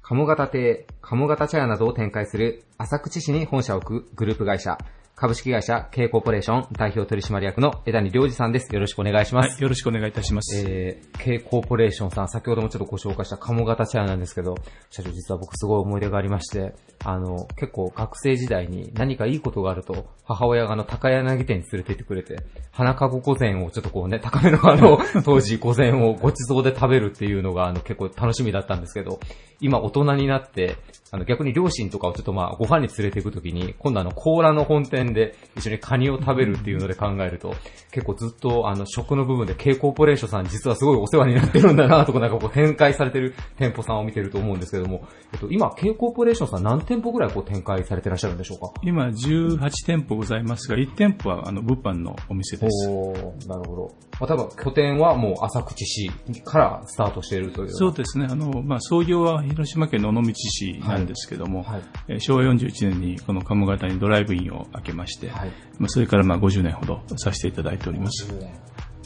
Speaker 5: 鴨型亭、鴨型茶屋などを展開する浅口市に本社を置くグループ会社、株式会社 K コーポレーション代表取締役の枝谷良二さんです。よろしくお願いします。
Speaker 13: はい、よろしくお願いいたします。
Speaker 5: えー、K コーポレーションさん、先ほどもちょっとご紹介した鴨型チェアなんですけど、社長実は僕すごい思い出がありまして、あの、結構学生時代に何かいいことがあると、母親があの、高柳店に連れて行ってくれて、花籠御膳をちょっとこうね、高めのあの、[laughs] 当時御膳をごちそうで食べるっていうのがあの、結構楽しみだったんですけど、今大人になって、あの、逆に両親とかをちょっとまあ、ご飯に連れて行くときに、今度あの、甲羅の本店で一緒にカニを食べるっていうので考えると、結構ずっとあの、食の部分で K コーポレーションさん実はすごいお世話になってるんだなとかなんかこう展開されてる店舗さんを見てると思うんですけども、えっと、今 K コーポレーションさん何店舗ぐらいこう展開されてらっしゃるんでしょうか？
Speaker 13: 今18店舗ございますが、1店舗はあの、物販のお店です。
Speaker 5: おなるほど。まあ、多分拠点はもう浅口市からスタートしているという。
Speaker 13: そうですね。あの、まあ、創業は広島県の尾道市なんですけども、はいはい、昭和41年にこの鴨方にドライブインを開けまして、はい、まあ、それからまあ50年ほどさせていただいております。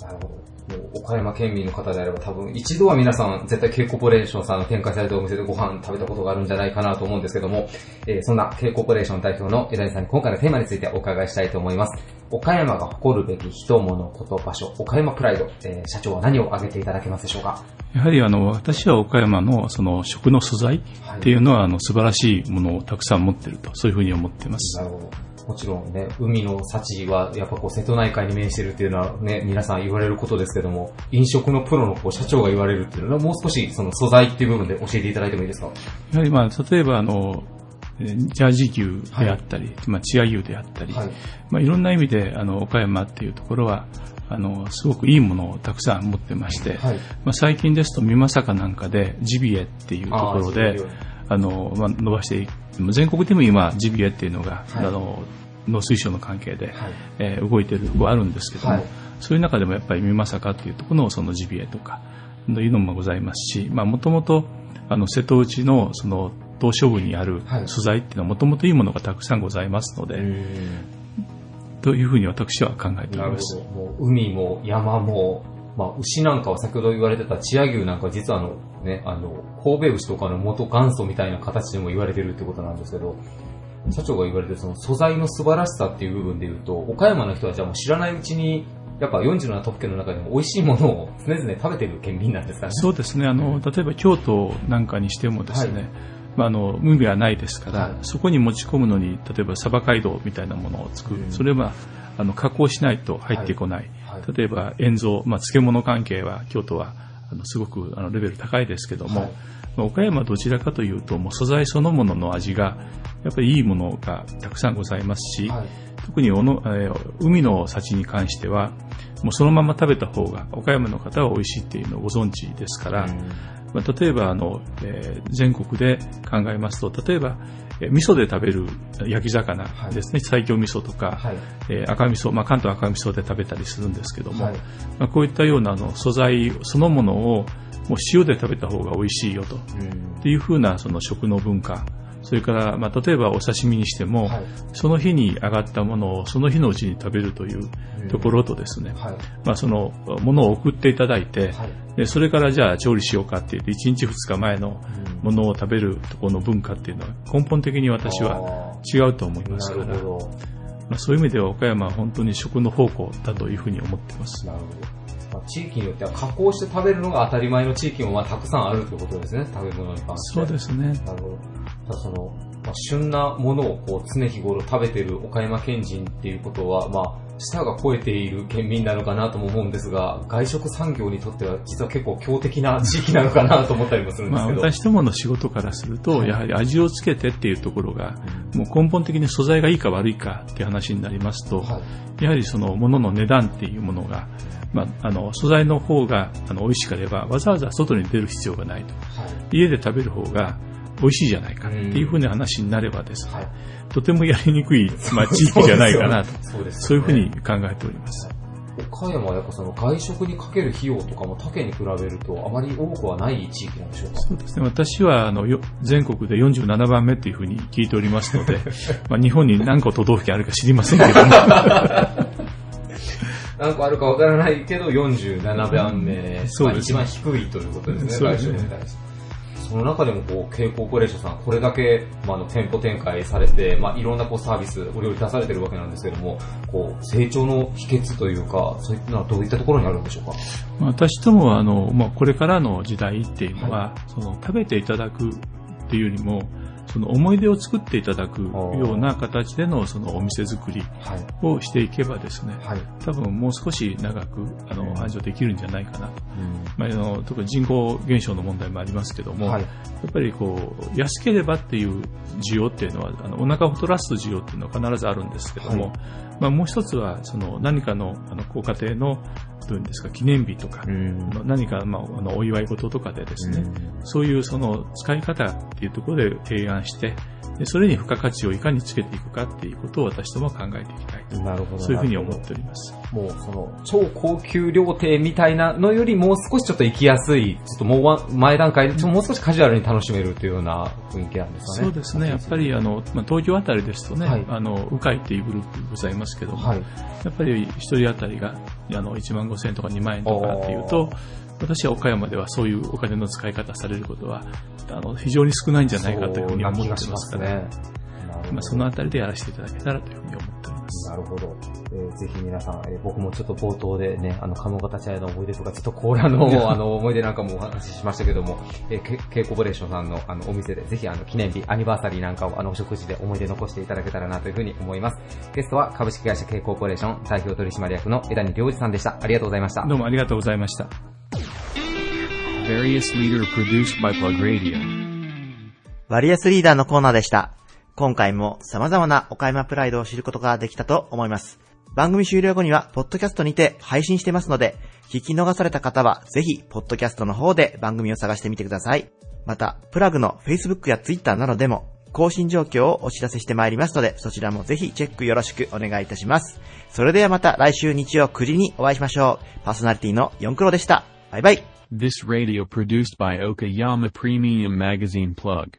Speaker 5: なるほど。もう岡山県民の方であれば多分一度は皆さん絶対 K コーポレーションさんの展開されたお店でご飯食べたことがあるんじゃないかなと思うんですけども、えー、そんな K コーポレーション代表の枝井さんに今回のテーマについてお伺いしたいと思います。岡山が誇るべき人物、こと、場所、岡山プライド、えー、社長は何を挙げていただけますでしょうか？
Speaker 13: やはりあの、私は岡山のその食の素材っていうのは、あの素晴らしいものをたくさん持っていると、そういうふうに思っています。
Speaker 5: なるほど。もちろんね、海の幸はやっぱこう瀬戸内海に面してるっていうのはね、皆さん言われることですけども、飲食のプロのこう社長が言われるっていうのはもう少しその素材っていう部分で教えていただいてもいいですか？
Speaker 13: やはりまあ、例えばあの、ジャージー牛であったり、はい、まあ、チア牛であったり、はい。まあ、いろんな意味であの岡山っていうところはあのすごくいいものをたくさん持ってまして、はい、まあ、最近ですと美作なんかでジビエっていうところであの、まあ、伸ばして全国でも今ジビエっていうのが、はい、あの農水省の関係で、はい、えー、動いているところあるんですけども、はい、そういう中でもやっぱり美作っていうところのそのジビエとか、いうのもございますし、まあ、もともと、あの、瀬戸内の、その、島しょ部にある素材っていうのはもともといいものがたくさんございますので、というふうに私は考えております。
Speaker 5: もう海も山も、まあ、牛なんかは先ほど言われてた千屋牛なんかは実はあの、ね、あの、神戸牛とかの元元祖みたいな形でも言われてるってことなんですけど、社長が言われてるその素材の素晴らしさっていう部分で言うと、岡山の人はじゃあもう知らないうちに、やっぱ47都府県の中でも美味しいものを常々食べてる県民なんですかね。
Speaker 13: そうですね。あの、例えば京都なんかにしてもですね、はいまあ、あの海はないですから、はい、そこに持ち込むのに例えばサバ街道みたいなものを作る、うん、それはあの加工しないと入ってこない、はい。はい、例えば塩蔵、まあ、漬物関係は京都はあのすごくあのレベル高いですけども、まあ、岡山はどちらかというともう素材そのものの味がやっぱりいいものがたくさんございますし、特におの、えー、海の幸に関してはもうそのまま食べた方が岡山の方は美味しいっていうのをご存知ですから、うんまあ、例えばあの、えー、全国で考えますと、例えば、えー、味噌で食べる焼き魚ですね、はい、西京味噌とか、はい、えー、赤味噌、まあ、関東赤味噌で食べたりするんですけども、はい、まあ、こういったようなあの素材そのものをもう塩で食べた方が美味しいよと、っていうふうなその食の文化、それから、まあ、例えばお刺身にしても、はい、その日に上がったものをその日のうちに食べるというところとですね、はい、まあ、そのものを送っていただいて、はい、でそれからじゃあ調理しようかって言って1日2日前のものを食べるところの文化っていうのは根本的に私は違うと思いますから、まあ、そういう意味では岡山は本当に食の宝庫だというふうに思っています。なるほど。
Speaker 5: まあ、地域によっては加工して食べるのが当たり前の地域もまあたくさんあるということですね、食べ物に関して。
Speaker 13: そうですね。
Speaker 5: なるほど。その、まあ、旬なものをこう常日頃食べてる岡山県人っていうことは、まあ、舌が肥えている県民なのかなとも思うんですが、外食産業にとっては実は結構強敵な地域なのかなと思ったりもするんですけど。まあ、
Speaker 13: 私どもの仕事からすると、やはり味をつけてっていうところが、もう根本的に素材がいいか悪いかっていう話になりますと、はい、やはりその物の値段っていうものが、まあ、あの素材の方があの美味しければわざわざ外に出る必要がないと、はい、家で食べる方が美味しいじゃないかっていうふうな話になればですね、はい、とてもやりにくい、[laughs] まあ、地域じゃないかなとそういうふうに考えております。
Speaker 5: 岡山はやっぱその外食にかける費用とかも他県に比べるとあまり多くはない地域なんでしょうか？
Speaker 13: そうですね。私はあの全国で47番目というふうに聞いておりますので、[laughs] まあ日本に何個都道府県あるか知りませんけども。[laughs]
Speaker 5: 何個あるかわからないけど、47番目、そうです、まあ、一番低いということですね、外食に対して。その中でもこう、経コーポレーションさん、これだけ、まあ、の店舗展開されて、まあ、いろんなこうサービス、お料理出されてるわけなんですけども、こう、成長の秘訣というか、そういったのはどういったところにあるんでしょうか？
Speaker 13: 私どもは、あの、まあ、これからの時代っていうのは、はい、その、食べていただくっていうよりも、その思い出を作っていただくような形でのそのお店作りをしていけばですね、はい、多分もう少し長くあの繁盛できるんじゃないかな。と。うん、まあ、あの特に人口減少の問題もありますけども、はい、やっぱりこう安ければっていう需要っていうのはあのお腹を太らす需要っていうのは必ずあるんですけども、はい、まあ、もう一つはその何かのあのご家庭のどういうんですか、記念日とか、うん、何か、まあ、あのお祝い事とかでですね、うん、そういうその使い方っていうところで提案して、でそれに付加価値をいかにつけていくかっていうことを私どもは考えていきたいと。なるほど。そういうふうに思っております。
Speaker 5: もうその超高級料亭みたいなのよりもう少しちょっと行きやすい、ちょっともう前段階でもう少しカジュアルに楽しめるというような雰囲気なんですか
Speaker 13: ね。そうですね。やっぱりあの、まあ、東京あたりですとね、はい、あの、うかいっていうグループございますけども、はい、やっぱり一人当たりがあの1万5千円とか2万円とかっていうと、私は岡山ではそういうお金の使い方されることはあの非常に少ないんじゃないかというふうに思ってますから、ね、まあ、そのあたりでやらせていただけたらというふうに思っております。
Speaker 5: なるほど。えー、ぜひ皆さん、えー、僕もちょっと冒頭でね、あの、加納方茶屋の思い出とか、ちょっとコーラのあの [laughs] 思い出なんかもお話ししましたけども、えー、K コーポレーションさんのあのお店で、ぜひあの、記念日、アニバーサリーなんかをあの、お食事で思い出残していただけたらなというふうに思います。ゲストは株式会社 K コーポレーション代表取締役の枝谷良二さんでした。ありがとうございました。
Speaker 13: どうもありがとうございました。Various Leader
Speaker 1: produced by Plug Radio バリアスリーダーのコーナーでした。今回も様々な岡山プライドを知ることができたと思います。番組終了後には、ポッドキャストにて配信してますので、聞き逃された方は、ぜひ、ポッドキャストの方で番組を探してみてください。また、プラグの Facebook や Twitter などでも、更新状況をお知らせしてまいりますので、そちらもぜひチェックよろしくお願いいたします。それではまた来週日曜9時にお会いしましょう。パーソナリティの4クロでした。バイバイ。
Speaker 3: This radio produced by Okayama Premium Magazine Plug.